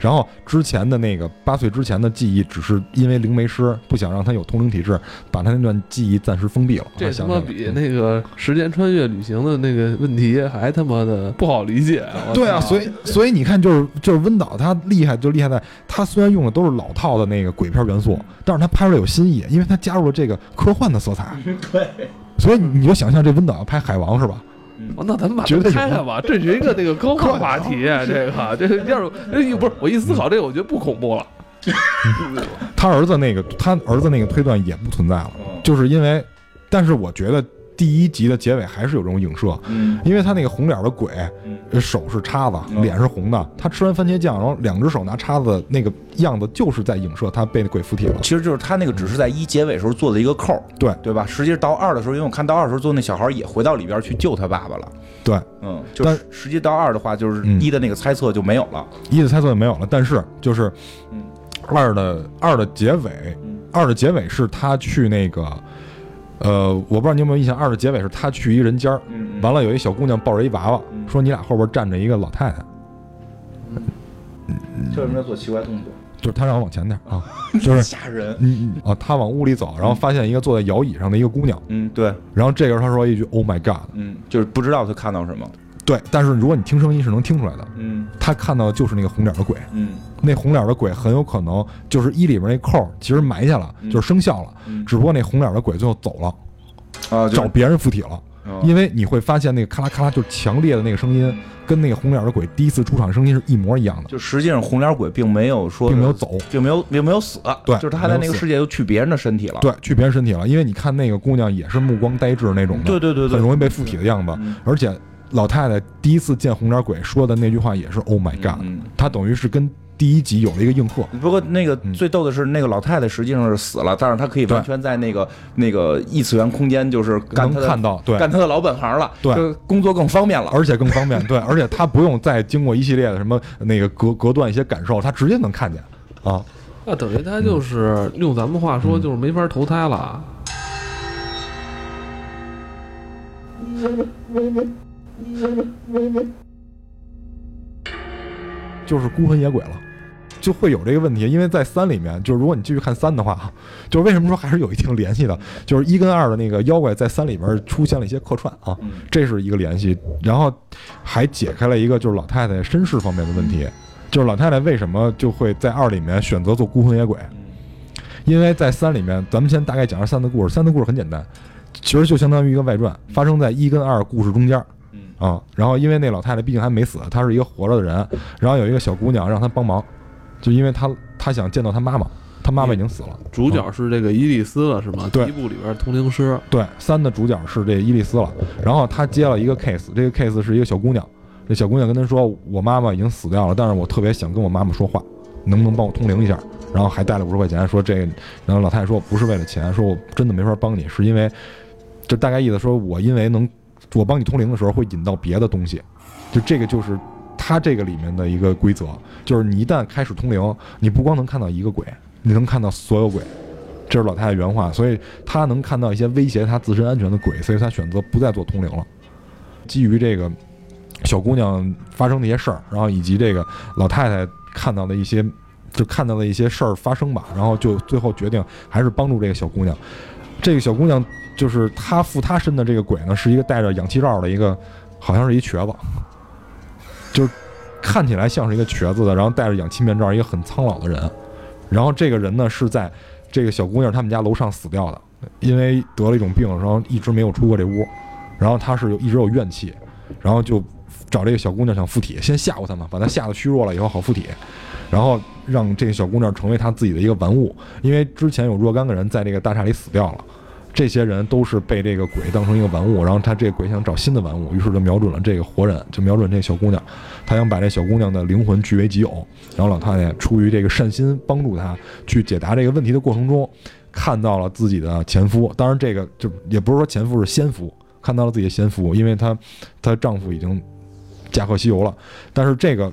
然后之前的那个八岁之前的记忆，只是因为灵媒师不想让他有通灵体质，把他那段记忆暂时封闭了。这他妈比那个时间穿越旅行的那个问题还他妈的不好理解。我对啊，所以所以你看，就是就是温导他厉害就厉害在，他虽然用的都是老套的那个鬼片元素，但是他拍出来有新意，因为他加入了这个科幻的色彩。<laughs> 对，所以你就想象这温导要拍海王是吧？哦那咱们把它开开吧，这是一个那个科幻话题，啊这个这是哎不是我一思考这个，我觉得不恐怖了。<laughs> 他儿子那个他儿子那个推断也不存在了，嗯就是因为，但是我觉得第一集的结尾还是有这种影射，嗯因为他那个红脸的鬼手是叉子，嗯脸是红的，他吃完番茄酱，然后两只手拿叉子，那个样子就是在影射他被那鬼附体了。其实就是他那个只是在一结尾时候做的一个扣，对对吧？实际到二的时候，因为我看到二的时候，做那小孩也回到里边去救他爸爸了。对，嗯，就但实际到二的话，就是嗯一的那个猜测就没有了。一的猜测就没有了，但是就是嗯二的二的结尾，嗯二的结尾是他去那个，呃，我不知道你有没有印象，二的结尾是他去一人家儿，嗯完了有一小姑娘抱着一娃娃，嗯说你俩后边站着一个老太太，这为什么要做奇怪动作？就是他让我往前点儿啊，<laughs> 就是吓人。嗯嗯啊，他往屋里走，然后发现一个坐在摇椅上的一个姑娘，嗯，对，然后这个时候他说一句 “Oh my God”，嗯，就是不知道他看到什么。对，但是如果你听声音是能听出来的，嗯。他看到的就是那个红脸的鬼，嗯。那红脸的鬼很有可能就是一里边那扣儿其实埋下了，嗯。就是生效了，嗯。只不过那红脸的鬼最后走了，啊，就是。找别人附体了。哦。因为你会发现那个咔啦咔啦，就是强烈的那个声音，跟那个红脸的鬼第一次出场声音是一模一样的，就实际上红脸鬼并没有说并没有，走。并没有并没有死，对就是他还在那个世界又去别人的身体了。对，去别人身体了，因为你看那个姑娘也是目光呆滞那种的，对对对对，很容易被附体的样子。嗯。而且老太太第一次见红脸鬼说的那句话也是 “Oh my God”，嗯她等于是跟第一集有了一个应和。不过那个嗯最逗的是，那个老太太实际上是死了，但是她可以完全在那个那个异次元空间，就是干能看到，对，干她的老本行了，对就工作更方便了。而且更方便，对，<laughs> 而且她不用再经过一系列的什么那个隔隔断一些感受，她直接能看见啊。那等于他就是用咱们话说，嗯就是没法投胎了。<laughs> 就是孤魂野鬼了，就会有这个问题。因为在三里面，就是如果你继续看三的话，就是为什么说还是有一定联系的，就是一跟二的那个妖怪在三里边出现了一些客串啊，嗯这是一个联系，然后还解开了一个就是老太太身世方面的问题，就是老太太为什么就会在二里面选择做孤魂野鬼？因为在三里面，咱们先大概讲一下三的故事。三的故事很简单，其实就相当于一个外传，发生在一跟二故事中间。嗯啊，然后因为那老太太毕竟还没死，她是一个活着的人，然后有一个小姑娘让她帮忙，就因为她她想见到她妈妈，她妈妈已经死了。主角是这个伊利丝了，是吗？对第一部里边通灵师，对，三的主角是这伊丽丝了，然后她接了一个 case，这个 case 是一个小姑娘，这小姑娘跟她说，我妈妈已经死掉了，但是我特别想跟我妈妈说话，能不能帮我通灵一下？然后还带了五十块钱，说这个，然后老太太说不是为了钱，说我真的没法帮你，是因为，就大概意思说我因为能我帮你通灵的时候会引到别的东西，就这个就是他这个里面的一个规则，就是你一旦开始通灵，你不光能看到一个鬼，你能看到所有鬼。这是老太太原话，所以她能看到一些威胁她自身安全的鬼，所以她选择不再做通灵了。基于这个小姑娘发生的一些事儿，然后以及这个老太太看到的一些，就看到的一些事儿发生吧，然后就最后决定还是帮助这个小姑娘。这个小姑娘就是他附他身的这个鬼呢，是一个戴着氧气罩的一个，好像是一瘸子，就是看起来像是一个瘸子的，然后戴着氧气面罩，一个很苍老的人。然后这个人呢是在这个小姑娘他们家楼上死掉的，因为得了一种病，然后一直没有出过这屋。然后他是有一直有怨气，然后就找这个小姑娘想附体，先吓唬她嘛，把她吓得虚弱了以后好附体，然后让这个小姑娘成为他自己的一个玩物。因为之前有若干个人在这个大厦里死掉了，这些人都是被这个鬼当成一个玩物，然后他这个鬼想找新的玩物，于是就瞄准了这个活人，就瞄准这小姑娘，他想把这小姑娘的灵魂据为己有。然后老太太出于这个善心帮助她去解答这个问题的过程中，看到了自己的前夫，当然这个就也不是说前夫是先夫，看到了自己的先夫，因为她她丈夫已经驾鹤西游了，但是这个。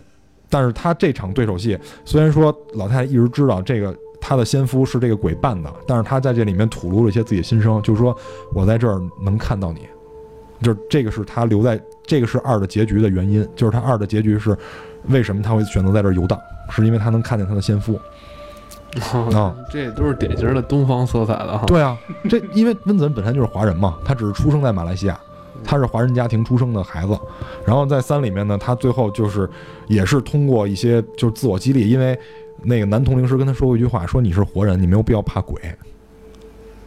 但是她这场对手戏，虽然说老太太一直知道这个她的先夫是这个鬼扮的，但是他在这里面吐露了一些自己的心声，就是说我在这儿能看到你，就是这个是他留在这个是二的结局的原因，就是他二的结局是为什么他会选择在这儿游荡，是因为他能看见他的先夫。啊，这都是典型的东方色彩的哈。对啊，这因为温子仁本身就是华人嘛，他只是出生在马来西亚，他是华人家庭出生的孩子。然后在三里面呢，他最后就是也是通过一些就是自我激励，因为那个男同龄师跟他说过一句话，说你是活人，你没有必要怕鬼。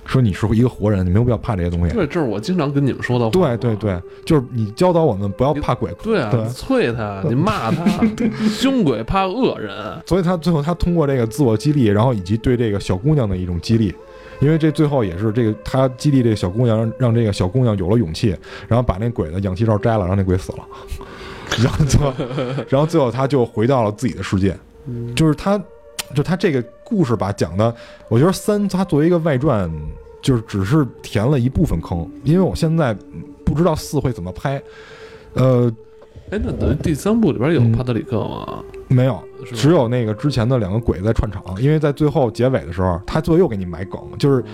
说你是一个活人，你没有必要怕这些东西。对，这是我经常跟你们说的话。对对对，就是你教导我们不要怕鬼。对啊，对你啐他，你骂他，<laughs> 凶鬼怕恶人。所以他最后他通过这个自我激励，然后以及对这个小姑娘的一种激励，因为这最后也是这个他激励这个小姑娘，让让这个小姑娘有了勇气，然后把那鬼的氧气罩摘了，让那鬼死了，<laughs> 然后最后，然后最后他就回到了自己的世界，就是他，就他这个故事吧讲的，我觉得三他作为一个外传，就是只是填了一部分坑，因为我现在不知道四会怎么拍，呃，哎，那等于第三部里边有嗯。帕特里克吗？没有，只有那个之前的两个鬼在串场，因为在最后结尾的时候，他最后又给你埋梗，就是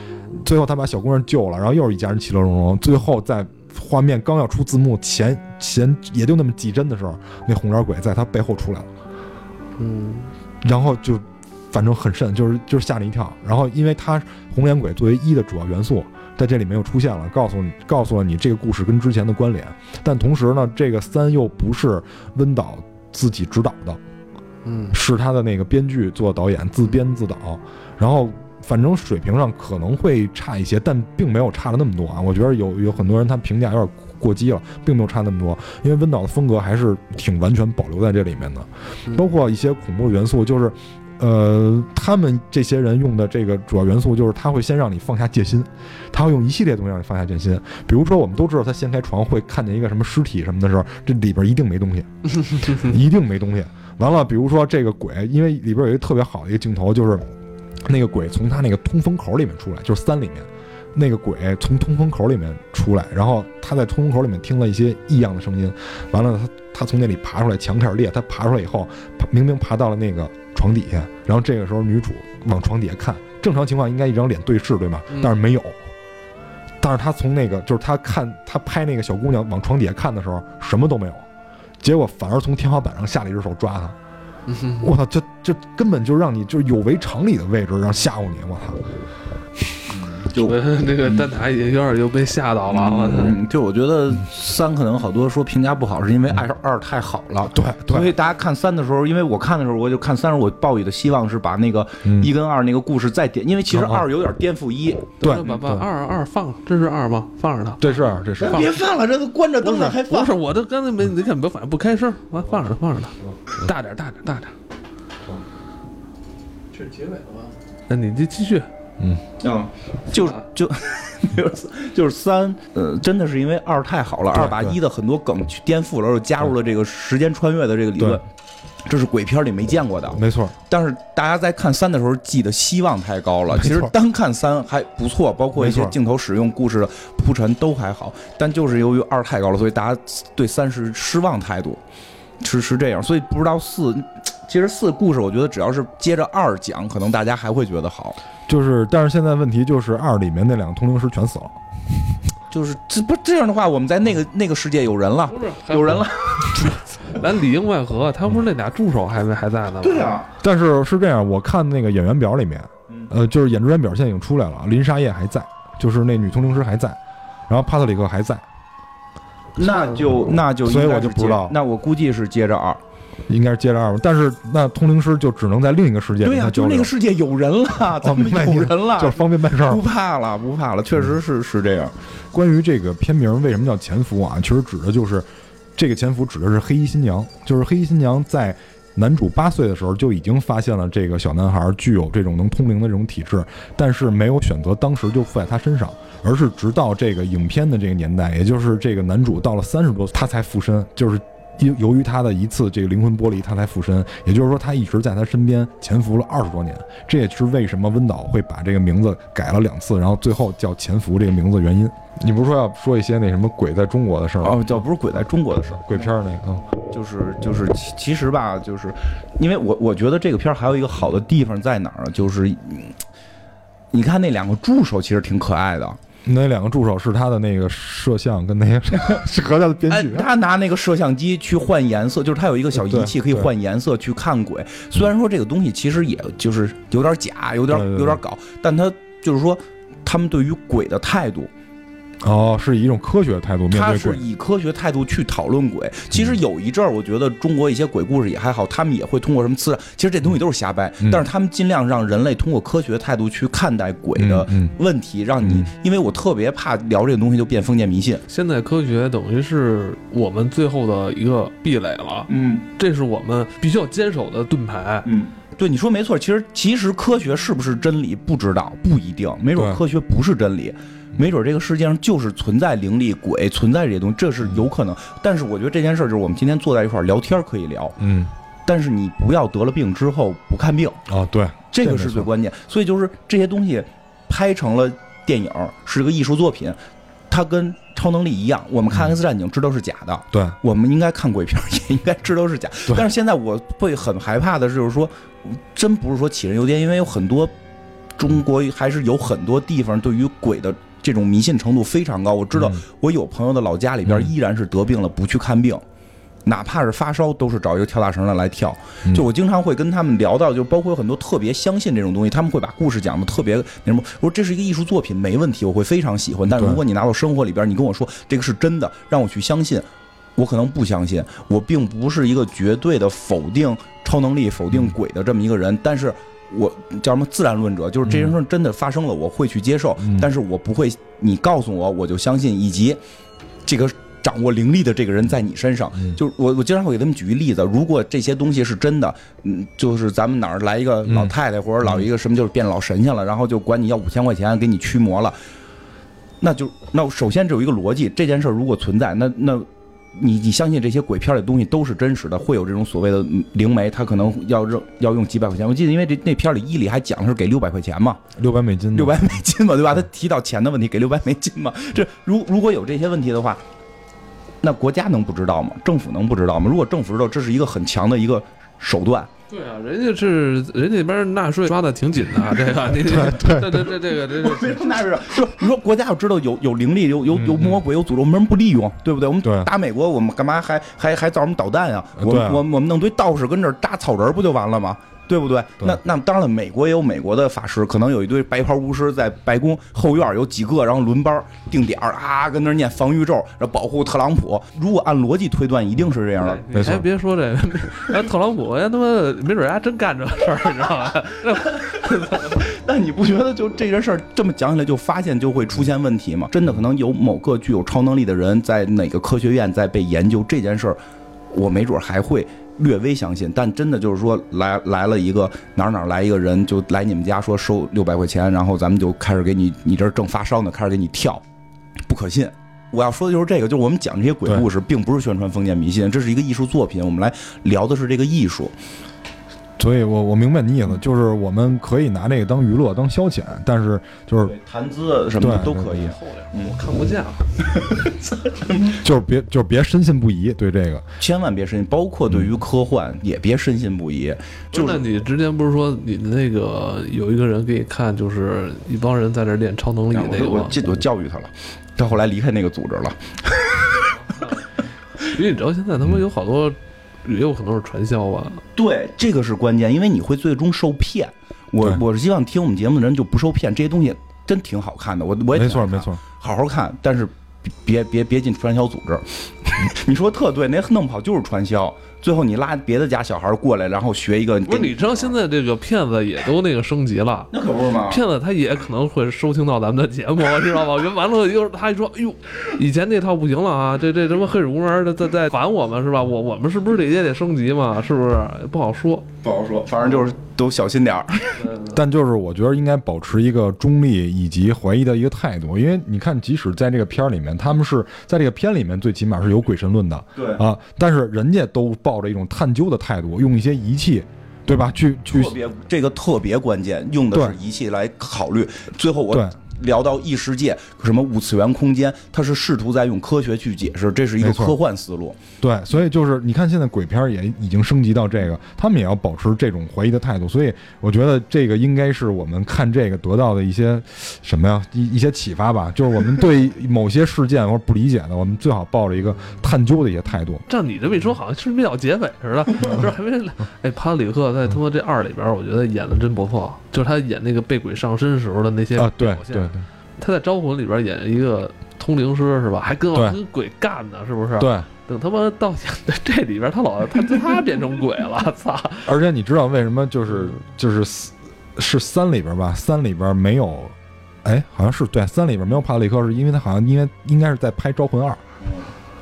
最后他把小姑娘救了，然后又是一家人其乐融融，最后在画面刚要出字幕前前也就那么几帧的时候，那红脸鬼在他背后出来了，嗯，然后就反正很瘆，就是就是吓了一跳，然后因为他红脸鬼作为一的主要元素。在这里面又出现了，告诉你，告诉了你这个故事跟之前的关联，但同时呢，这个三又不是温导自己指导的，嗯，是他的那个编剧做导演，自编自导，然后反正水平上可能会差一些，但并没有差了那么多啊。我觉得有有很多人他评价有点过激了，并没有差那么多，因为温导的风格还是挺完全保留在这里面的，嗯包括一些恐怖元素，就是。呃，他们这些人用的这个主要元素就是他会先让你放下戒心，他会用一系列东西让你放下戒心。比如说，我们都知道他掀开床会看见一个什么尸体什么的时候，这里边一定没东西，<laughs> 一定没东西。完了，比如说这个鬼，因为里边有一个特别好的一个镜头，就是那个鬼从他那个通风口里面出来，就是三里面那个鬼从通风口里面出来，然后他在通风口里面听了一些异样的声音，完了他他从那里爬出来，墙开始裂，他爬出来以后，明明爬到了那个床底下，然后这个时候女主往床底下看，正常情况应该一张脸对视对吗嗯？但是没有。但是他从那个就是他看他拍那个小姑娘往床底下看的时候，什么都没有，结果反而从天花板上下了一只手抓她。嗯 <laughs> 哼我操，这这根本就让你就是有违常理的位置，让吓唬你，我操！就我那个蛋挞已经有点又被吓到了，我操！嗯，就我觉得三可能好多说评价不好，是因为二二太好了。对对，所以大家看三的时候，因为我看的时候，我就看三，我抱有的希望是把那个嗯一跟二那个故事再点，因为其实二有点颠覆一。对把把二二放，这是二吗？放着它。这是这是别放了，这都关着灯呢，还放不是，我都刚才没，你看别反正不开声，完放着它，放着它，大点，大点，大点。这是结尾了吗？那你就继续。嗯，就就就是就是三，呃，真的是因为二太好了，二把一的很多梗去颠覆了，又加入了这个时间穿越的这个理论，这是鬼片里没见过的。没错，但是大家在看三的时候，记得希望太高了。其实单看三还不错，包括一些镜头使用、故事的铺陈都还好，但就是由于二太高了，所以大家对三是失望态度，是是这样。所以不知道四，其实四故事我觉得只要是接着二讲，可能大家还会觉得好。就是但是现在问题就是二里面那两个通灵师全死了，就是这不这样的话，我们在那个那个世界有人了，不是有人了。<laughs> 咱里应外合，他不是那俩助手还没还在呢吗？对啊，但是是这样，我看那个演员表里面，嗯。呃，就是演职员表现已经出来了，林沙叶还在，就是那女通灵师还在，然后帕特里克还在，那就那就所以我就不知道。那我估计是接着二，应该是接着二吧。但是那通灵师就只能在另一个世界对呀、就那个，世界有人了，<laughs> 咱们有人了，就是方便办事儿不。怕了，不怕了，确实是是这样。关于这个片名为什么叫潜伏啊，其实指的就是这个潜伏指的是黑衣新娘，就是黑衣新娘在男主八岁的时候就已经发现了这个小男孩具有这种能通灵的这种体质，但是没有选择当时就附在他身上，而是直到这个影片的这个年代，也就是这个男主到了三十多岁，他才附身，就是。由由于他的一次这个灵魂剥离，他才附身，也就是说，他一直在他身边潜伏了二十多年。这也是为什么温导会把这个名字改了两次，然后最后叫潜伏这个名字的原因。你不是说要说一些那什么鬼在中国的事儿吗？哦，叫不是鬼在中国的事儿，鬼片儿那个，嗯就是就是其其实吧，就是因为我我觉得这个片儿还有一个好的地方在哪儿呢？就是嗯你看那两个助手其实挺可爱的，那两个助手是他的那个摄像跟那个 <laughs> 是和他的编哎剧，，他拿那个摄像机去换颜色，就是他有一个小仪器可以换颜色去看鬼。虽然说这个东西其实也就是有点假，有点有点搞，但他就是说他们对于鬼的态度，哦，是以一种科学的态度面他对鬼。是以科学态度去讨论鬼。其实有一阵儿，我觉得中国一些鬼故事也还好，他们也会通过什么磁场，其实这东西都是瞎掰，嗯但是他们尽量让人类通过科学态度去看待鬼的嗯嗯问题，让你嗯，因为我特别怕聊这个东西就变封建迷信。现在科学等于是我们最后的一个壁垒了，嗯这是我们必须要坚守的盾牌。嗯。对，你说没错。其实，其实科学是不是真理不知道，不一定。没准对科学不是真理，没准这个世界上就是存在灵力、鬼，存在这些东西，这是有可能。但是我觉得这件事儿就是我们今天坐在一块儿聊天可以聊，嗯，但是你不要得了病之后不看病。哦，对，这个是最关键。所以就是这些东西拍成了电影，是个艺术作品，它跟超能力一样。我们看《X 战警》知道是假的，对，我们应该看鬼片儿也应该知道是假。但是现在我会很害怕的就是说，真不是说杞人忧天，因为有很多中国还是有很多地方对于鬼的。这种迷信程度非常高，我知道嗯我有朋友的老家里边嗯依然是得病了不去看病，哪怕是发烧都是找一个跳大绳的来跳。嗯就我经常会跟他们聊到，就包括有很多特别相信这种东西，他们会把故事讲的特别那什么。我说这是一个艺术作品，没问题，我会非常喜欢。但如果你拿到生活里边，你跟我说这个是真的，让我去相信，我可能不相信。我并不是一个绝对的否定超能力、否定鬼的这么一个人，但是。我叫什么自然论者，就是这件事真的发生了，我会去接受，嗯。但是我不会你告诉我我就相信，以及这个掌握灵力的这个人在你身上，嗯。就是我我经常会给他们举一例子，如果这些东西是真的，嗯，就是咱们哪儿来一个老太太或者老一个什么，就是变老神仙了，然后就管你要五千块钱给你驱魔了，那就那首先只有一个逻辑，这件事如果存在，那那。你你相信这些鬼片里的东西都是真实的，会有这种所谓的嗯灵媒，他可能要扔要用几百块钱。我记得因为这那片里伊里还讲的是给六百块钱嘛，六百美金呢，六百美金嘛，对吧？他提到钱的问题，给六百美金嘛。这如如果有这些问题的话，那国家能不知道吗？政府能不知道吗？如果政府知道，这是一个很强的一个手段。对啊，人家是人家那边纳税抓的挺紧的，<laughs> 这个你对对对这个这个没个说那是说，你说国家要知道有有灵力，有有有魔鬼，有诅咒，我们为什么不利用？对不对？我们打美国，我们干嘛还还还造什么导弹啊？我们我们我们弄堆道士跟这儿扎草人不就完了吗？对不对？对那那当然了，美国也有美国的法师，可能有一堆白袍巫师在白宫后院有几个，然后轮班定点儿啊，跟那儿念防御咒，然后保护特朗普。如果按逻辑推断，一定是这样的。你还别说这特朗普，哎，他妈没准还真干这事儿，你知道吧？<laughs> 那你不觉得就这件事儿这么讲起来，就发现就会出现问题吗？真的可能有某个具有超能力的人在哪个科学院在被研究这件事儿，我没准还会略微相信。但真的就是说来来了一个哪儿哪儿来一个人，就来你们家说收六百块钱，然后咱们就开始给你，你这儿正发烧呢，开始给你跳，不可信。我要说的就是这个，就是我们讲这些鬼故事，并不是宣传封建迷信，这是一个艺术作品，我们来聊的是这个艺术。所以我我明白你意思，就是我们可以拿这个当娱乐、当消遣，但是就是，谈资什么的都可以。后脸，我看不见 <laughs> 了。就是别就是别深信不疑，对这个，千万别深信，包括对于科幻、也别深信不疑。就那是你之前不是说你那个有一个人给你看，就是一帮人在那练超能力那个吗？我记我教育他了，他后来离开那个组织了。<laughs> 因为你知道现在他们有好多，也有可能是传销吧？对，这个是关键，因为你会最终受骗。我我是希望听我们节目的人就不受骗，这些东西真挺好看的，我我也没错没，错，好好看，但是别别别进传销组织。<laughs> 你说特对，那弄不好就是传销，最后你拉别的家小孩过来，然后学一个，不是，你知道现在这个骗子也都那个升级了。那可不是吗？骗子他也可能会收听到咱们的节目，知道吧？<laughs> 完了又他一说，哎呦，以前那套不行了啊，这这什么黑水公园的在在烦我们是吧？我我们是不是得也得升级嘛？是不是？不好说，不好说，反正就是都小心点儿。但就是我觉得应该保持一个中立以及怀疑的一个态度，因为你看，即使在这个片儿里面，他们是在这个片里面最起码是有鬼神论的，对啊，但是人家都抱着一种探究的态度，用一些仪器，对吧？去去特别这个特别关键，用的是仪器来考虑。最后我对聊到异世界，什么五次元空间，他是试图在用科学去解释，这是一个科幻思路。对，所以就是你看，现在鬼片也已经升级到这个，他们也要保持这种怀疑的态度。所以我觉得这个应该是我们看这个得到的一些什么呀，一一些启发吧。就是我们对某些事件或者不理解的，我们最好抱着一个探究的一些态度。照你这么一说，好像是比较结尾似的，<laughs> 就是还没哎，帕里克在他妈这二里边，我觉得演的真不错，就是他演那个被鬼上身时候的那些表现对对他在《招魂》里边演一个通灵师是吧？还跟鬼干呢，是不是？。对，等他妈到这里边，他老 <laughs> 他他变成鬼了，操！而且你知道为什么就是就是是三里边吧？三里边没有，哎，好像是对三里边没有帕特里克，是因为他好像应该应该是在拍《招魂二》，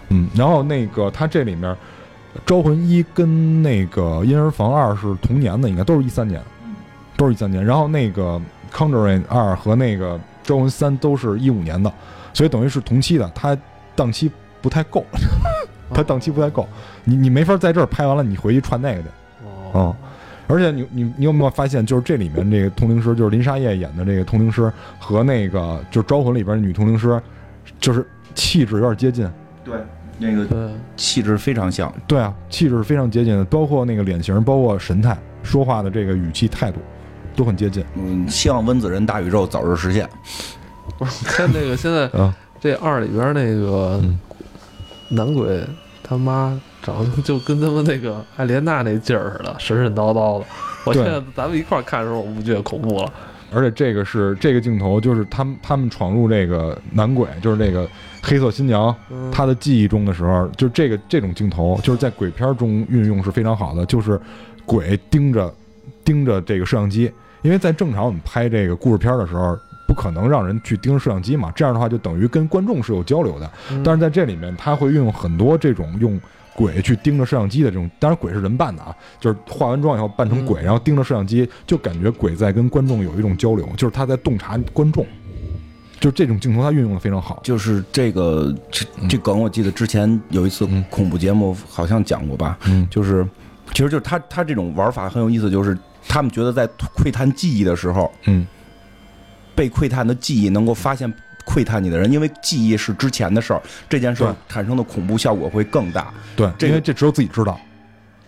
嗯，然后那个他这里面《招魂一》跟那个《婴儿房二》是同年的，应该都是一三年，都是一三年。然后那个《Conjuring 二》和那个《招魂三》都是一五年的，所以等于是同期的，它档期不太够，<laughs> 它档期不太够，你你没法在这儿拍完了，你回去串那个去。哦，嗯，而且你你你有没有发现，就是这里面这个通灵师，就是林莎叶演的这个通灵师和那个就是《招魂》里边的女通灵师，就是气质有点接近。对，那个，气质非常像。对啊，气质是非常接近的，包括那个脸型，包括神态，说话的这个语气态度，都很接近。嗯，希望温子仁大宇宙早日实现。不是看那个现在 <laughs> 啊，这二里边那个嗯男鬼他妈长得就跟他们那个艾莲娜那劲儿似的，<laughs> 神神叨叨的。我现在咱们一块儿看的时候，我不觉得恐怖了。而且这个是这个镜头，就是他们他们闯入这个男鬼，就是那个黑色新娘，嗯她的记忆中的时候，就这个这种镜头，就是在鬼片中运用是非常好的，就是鬼盯着盯着这个摄像机，因为在正常我们拍这个故事片的时候，不可能让人去盯着摄像机嘛，这样的话就等于跟观众是有交流的。嗯。但是在这里面，他会运用很多这种用鬼去盯着摄像机的这种，当然鬼是人扮的啊，就是化完妆以后扮成鬼，嗯。然后盯着摄像机，就感觉鬼在跟观众有一种交流，就是他在洞察观众，就这种镜头他运用的非常好。就是这个这这梗，我记得之前有一次嗯。恐怖节目好像讲过吧，嗯。就是其实就是他他这种玩法很有意思，就是他们觉得在窥探记忆的时候，嗯，被窥探的记忆能够发现窥探你的人，因为记忆是之前的事儿，这件事儿产生的恐怖效果会更大。对，这个因为这只有自己知道，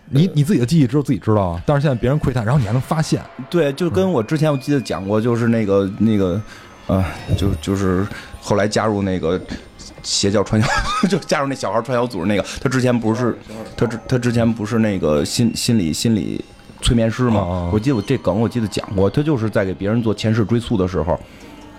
你你自己的记忆只有自己知道啊。但是现在别人窥探，然后你还能发现，对，就跟我之前我记得讲过，就是那个那个，呃，就就是后来加入那个邪教传销，<laughs> 就加入那小孩传销组织那个，他之前不是他之他之前不是那个心心理心理催眠师嘛？我记得我这梗我记得讲过，他就是在给别人做前世追溯的时候。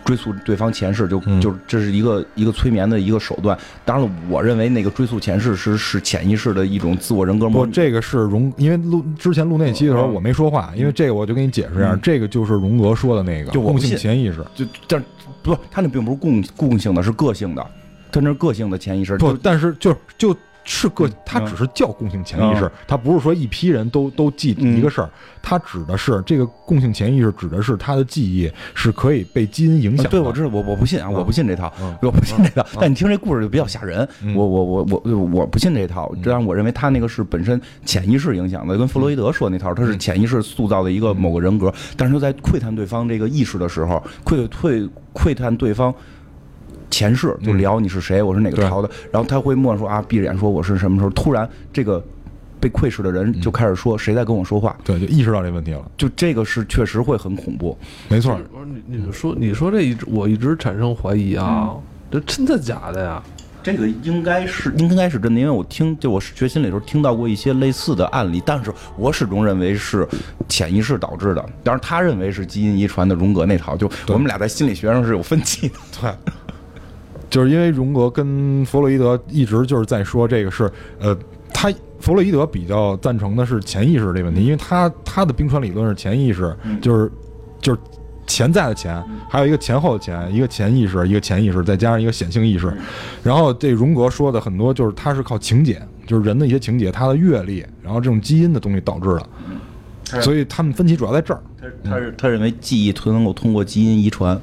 追溯对方前世，就嗯就这是一个一个催眠的一个手段。当然了，我认为那个追溯前世是是潜意识的一种自我人格模不，拟。这个是荣，因为录之前录那期的时候嗯我没说话，因为这个我就给你解释一下，嗯这个就是荣格说的那个共性就我不信潜意识。就但不，他那并不是共共性的，是个性的，他那是个性的潜意识。不，但是就就是个嗯，它只是叫共性潜意识嗯，它不是说一批人都都记嗯一个事儿，它指的是这个共性潜意识指的是他的记忆是可以被基因影响对，我知道，我我不信啊，嗯我不信这套，嗯 <laughs> 我不信这套。但你听这故事就比较吓人，嗯我我我我我不信这套。这样，我认为他那个是本身潜意识影响的，跟弗洛伊德说那套，他是潜意识塑造的一个某个人格，但是又在窥探对方这个意识的时候，窥窥窥探对方。前世就聊你是谁，我是哪个朝的，然后他会默说啊，闭着眼说我是什么时候，突然这个被窥视的人就开始说谁在跟我说话，对，就意识到这问题了，就这个是确实会很恐怖。没错。不是你你说你说这一直我一直产生怀疑啊，嗯这真的假的呀？这个应该是应该是真的，因为我听就我学心理的时候听到过一些类似的案例，但是我始终认为是潜意识导致的。当然，他认为是基因遗传的荣格那套，就我们俩在心理学上是有分歧的。对，就是因为荣格跟弗洛伊德一直就是在说这个是呃，他弗洛伊德比较赞成的是潜意识这个问题，因为他他的冰川理论是潜意识，嗯就是就是潜在的潜，还有一个前后的潜，一个潜意识，一个潜意识，再加上一个显性意识。然后这荣格说的很多就是他是靠情节，就是人的一些情节，他的阅历，然后这种基因的东西导致的，所以他们分歧主要在这儿。他他是他认为记忆能够通过基因遗传，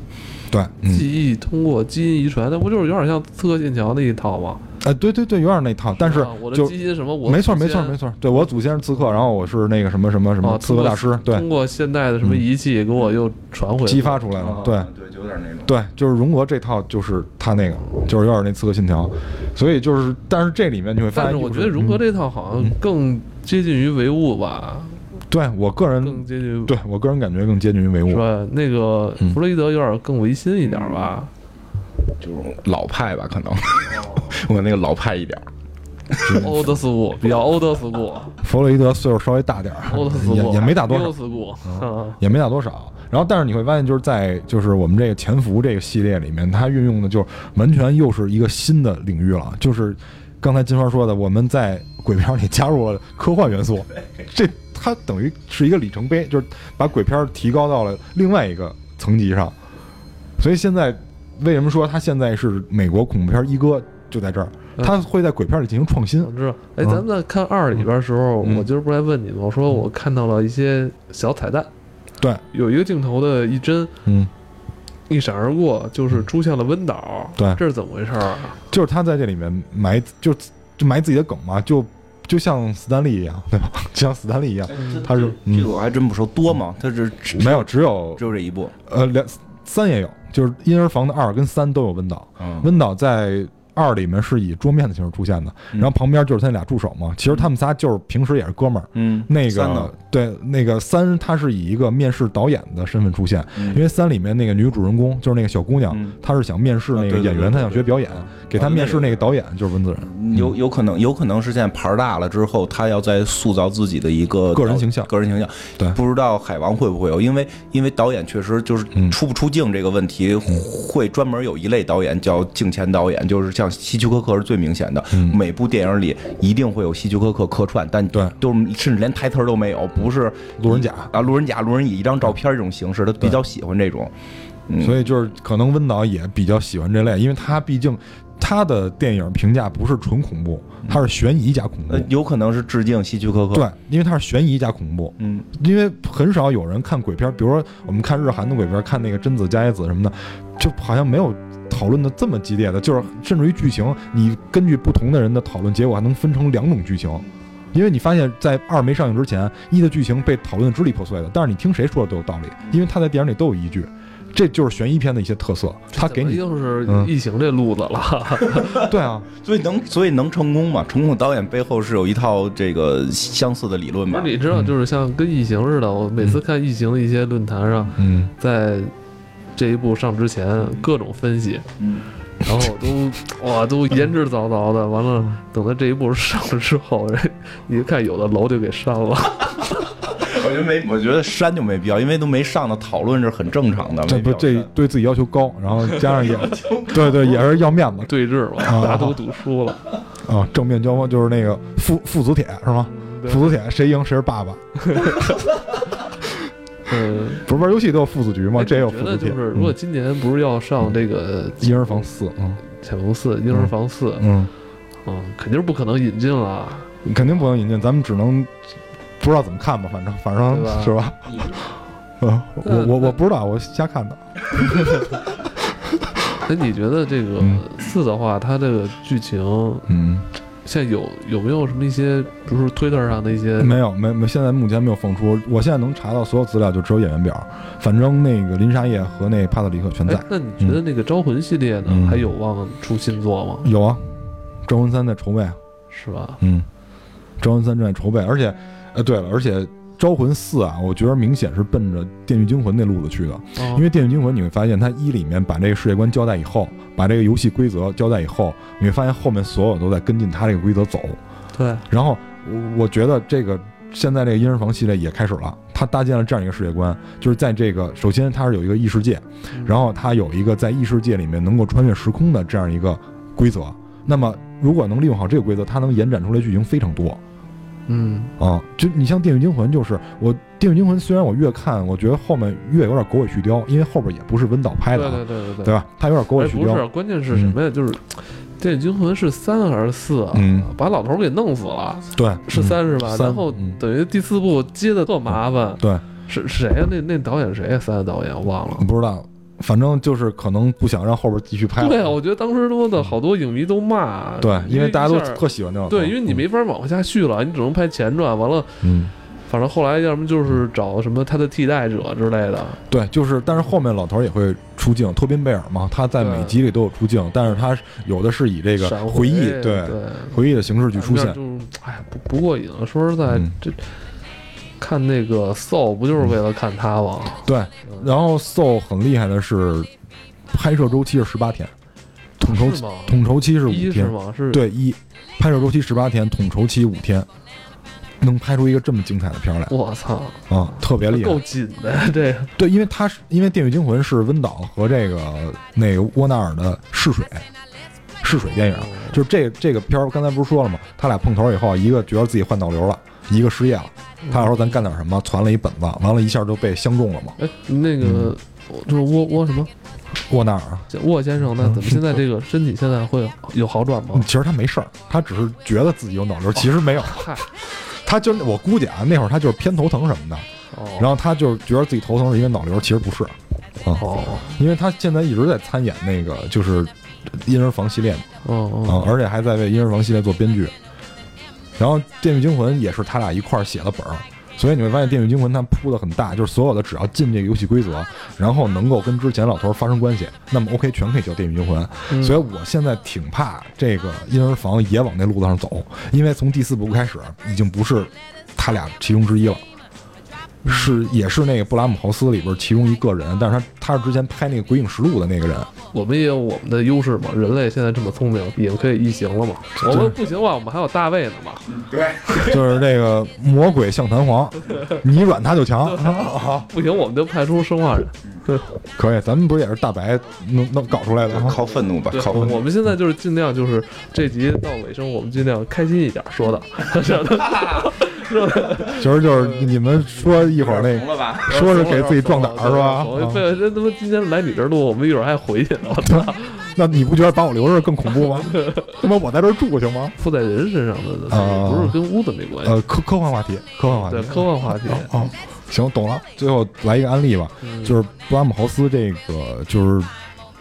对，嗯，记忆通过基因遗传，那不就是有点像《刺客信条》那一套吗？哎，对对对，有点那套，但是啊我的就基因什么，我没错没错没错，对我祖先是刺客，然后我是那个什么什么什么啊，刺客大师，对，通过现代的什么仪器给我又传回来，激发出来了，对。对，就有点那种。对，就是荣格这套，就是他那个，就是有点那《刺客信条》，所以就是，但是这里面你会发现，但是我觉得荣格这套好像更接近于唯物吧，嗯对我个人更接近于对我个人感觉更接近于唯物，是吧？那个嗯弗洛伊德有点更唯心一点吧，就是老派吧，可能 <laughs> 我那个老派一点儿。<laughs> 欧德斯库比较欧德斯库，弗洛伊德岁数稍微大点儿 <laughs> 欧德斯库也也没大多少，欧德斯库，嗯也没大多少。然后，但是你会发现，就是在就是我们这个潜伏这个系列里面，它运用的就完全又是一个新的领域了。就是刚才金花说的，我们在鬼片里加入了科幻元素，<laughs> 这它等于是一个里程碑，就是把鬼片提高到了另外一个层级上。所以现在为什么说它现在是美国恐怖片一哥，就在这儿，嗯它会在鬼片里进行创新我。知道。哎，嗯咱们在看二里边的时候，嗯我今儿不是还问你吗？我说我看到了一些小彩蛋，对，有一个镜头的一帧嗯，一闪而过，就是出现了温导，对这是怎么回事？就是他在这里面埋就就埋自己的梗嘛，就就像斯坦利一样，对吧？<laughs> 就像斯坦利一样，他是嗯这个我还真不说，多嘛？他是没有，只有只有这一部。呃两三也有，就是婴儿房的二跟三都有温导。嗯，温导在二里面是以桌面的形式出现的，嗯然后旁边就是他那俩助手嘛。其实他们仨就是平时也是哥们儿。嗯，那个对那个三，他是以一个面试导演的身份出现，嗯因为三里面那个女主人公就是那个小姑娘嗯，她是想面试那个演员，她想学表演，给她面试那个导演就是温子仁。有有可能，有可能是现在牌儿大了之后，他要再塑造自己的一个个人形象个人形象。对不知道海王会不会有，因为因为导演确实就是嗯出不出镜这个问题，会专门有一类导演叫镜前导演，就是像希区柯克是最明显的。嗯每部电影里一定会有希区柯克客串，但对都是甚至连台词都没有，不是路人甲啊，路人甲、路人乙一张照片这种形式，他比较喜欢这种。嗯，所以就是可能温导也比较喜欢这类，因为他毕竟他的电影评价不是纯恐怖，他是悬疑加恐怖呃。有可能是致敬希区柯克。对，因为他是悬疑加恐怖，嗯，因为很少有人看鬼片，比如说我们看日韩的鬼片，看那个贞子加野子什么的，就好像没有讨论的这么激烈的，就是甚至于剧情，你根据不同的人的讨论结果，还能分成两种剧情。因为你发现，在二没上映之前，一的剧情被讨论的支离破碎的，但是你听谁说的都有道理，因为他在电影里都有依据，这就是悬疑片的一些特色。他给你，又是嗯异形这路子了，<laughs> <laughs> 对啊，所以能所以能成功嘛？成功的导演背后是有一套这个相似的理论嘛？你知道，就是像跟异形似的，我每次看异形的一些论坛上，嗯，在这一部上之前各种分析，嗯，然后都哇都言之凿凿的，完了等到这一部上了之后，人一看有的楼就给删了，<laughs> 我觉得没，我觉得删就没必要，因为都没上的讨论是很正常的。这不这对自己要求高，然后加上也，对对，也是要面子对峙嘛，啊大家都赌输了，啊，正面交锋就是那个父父子铁是吗？父子铁谁赢谁是爸爸，<laughs> 嗯，不是玩游戏都有父子局吗？哎这也有父子局。就是如果今年不是要上这个嗯。婴儿房四，嗯。潜伏四、婴儿房四，嗯，嗯，肯定是不可能引进了，肯定不能引进，咱们只能不知道怎么看吧，反正反正吧？是吧？嗯，我我我不知道，我瞎看的。<laughs> 那你觉得这个嗯。四的话，它这个剧情嗯，现在有有没有什么一些，比如说推特上的一些，没有没没，现在目前没有放出。我现在能查到所有资料就只有演员表，反正那个林沙叶和那帕特里克全在哎。，那你觉得那个招魂系列呢，嗯还有望出新作吗？有啊，《招魂三》在筹备啊。是吧？嗯，《招魂三》正在筹备，而且，呃，对了，而且《招魂四》啊，我觉得明显是奔着《电锯惊魂》那路子去的。哦因为《电锯惊魂》你会发现，它一里面把这个世界观交代以后，把这个游戏规则交代以后，你会发现后面所有都在跟进它这个规则走。对，然后我我觉得这个现在这个婴儿房系列也开始了，它搭建了这样一个世界观，就是在这个首先它是有一个异世界，然后它有一个在异世界里面能够穿越时空的这样一个规则。那么如果能利用好这个规则，它能延展出来剧情非常多嗯，啊。就你像《电锯惊魂》，就是我《电锯惊魂》，虽然我越看，我觉得后面越有点狗尾续貂，因为后边也不是温导拍的啊，对对对对对吧？它有点狗尾哎，续貂。不是，关键是什么呀？就是《电锯惊魂》是三还是四啊？嗯把老头给弄死了，对，是嗯三是吧？三然后嗯等于第四部接的特麻烦，对，是是谁呀？那那导演谁呀？三的导演我忘了。不知道，反正就是可能不想让后边继续拍了。对啊，我觉得当时多的好多影迷都骂，对，因为大家都特喜欢那种。对，因为你没法往下续了，你只能拍前传。完了，嗯，反正后来要么就是找什么他的替代者之类的。对，就是，但是后面老头也会出镜，托宾贝尔嘛，他在每集里都有出镜，但是他有的是以这个回忆，对回忆的形式去出现。就哎不不过瘾。说实在，嗯这看那个 Soul 不就是为了看他吗？对，然后 Soul 很厉害的是，拍摄周期是十八天，统筹是吗？统筹期是五一是天，吗？是，对一，拍摄周期十八天，统筹期五天，能拍出一个这么精彩的片儿来我操，啊，特别厉害够。紧的这个。对，因为他是因为《电锯惊魂》是温导和这个那个沃纳尔的试水试水电影，就是这这个片儿，刚才不是说了吗？他俩碰头以后，一个觉得自己换导流了，一个失业了。他要说咱干点什么，传了一本子，完了一下就被相中了嘛。哎，那个就是沃沃什么沃纳尔，沃先生，那怎么现在这个身体现在会有好转吗嗯？其实他没事儿，他只是觉得自己有脑瘤，其实没有。嗨，他就我估计啊，那会儿他就是偏头疼什么的，哦，然后他就是觉得自己头疼是因为脑瘤，其实不是，啊，哦因为他现在一直在参演那个就是婴儿房系列嘛。嗯，哦哦，而且还在为婴儿房系列做编剧。然后《电锯惊魂》也是他俩一块儿写的本儿，所以你会发现《电锯惊魂》它铺的很大，就是所有的只要进这个游戏规则，然后能够跟之前老头儿发生关系，那么 OK 全可以叫《电锯惊魂》。嗯所以我现在挺怕这个婴儿房也往那路子上走，因为从第四部开始已经不是他俩其中之一了。是，也是那个布拉姆豪斯里边其中一个人，但是他他是之前拍那个《鬼影实录》的那个人，我们也有我们的优势嘛，人类现在这么聪明，也可以异形了嘛。我们不行的话，我们还有大卫呢嘛。对 <laughs> 就是这个魔鬼像弹簧，<laughs> 你软他就强。<laughs> 好，不行，我们就派出生化人。对可以，咱们不是也是大白弄弄搞出来的吗？靠愤怒吧，靠愤怒。我们现在就是尽量就是这集到尾声，我们尽量开心一点说的，<laughs> 是。其实就是你们说一会儿那个？说是给自己壮胆儿是吧？我啊为了这他妈今天来你这儿录，我们一会儿还回去呢。我操，那你不觉得把我留着更恐怖吗？<laughs> 他妈我在这儿住行吗？附在人身上的，啊不是跟屋子没关系。呃，科科幻话题，科幻话题对，，科幻话题，哦，行，懂了。最后来一个案例吧，嗯就是布拉姆豪斯这个就是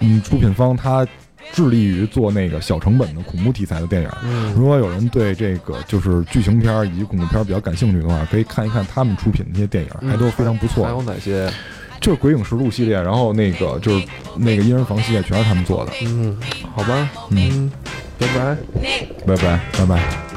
嗯，出品方他致力于做那个小成本的恐怖题材的电影。嗯如果有人对这个就是剧情片以及恐怖片比较感兴趣的话，可以看一看他们出品的那些电影，还都非常不错还。有哪些？就是《鬼影实录》系列，然后那个就是那个婴儿房系列，全是他们做的。嗯，好吧，嗯嗯，拜拜。拜拜，拜拜。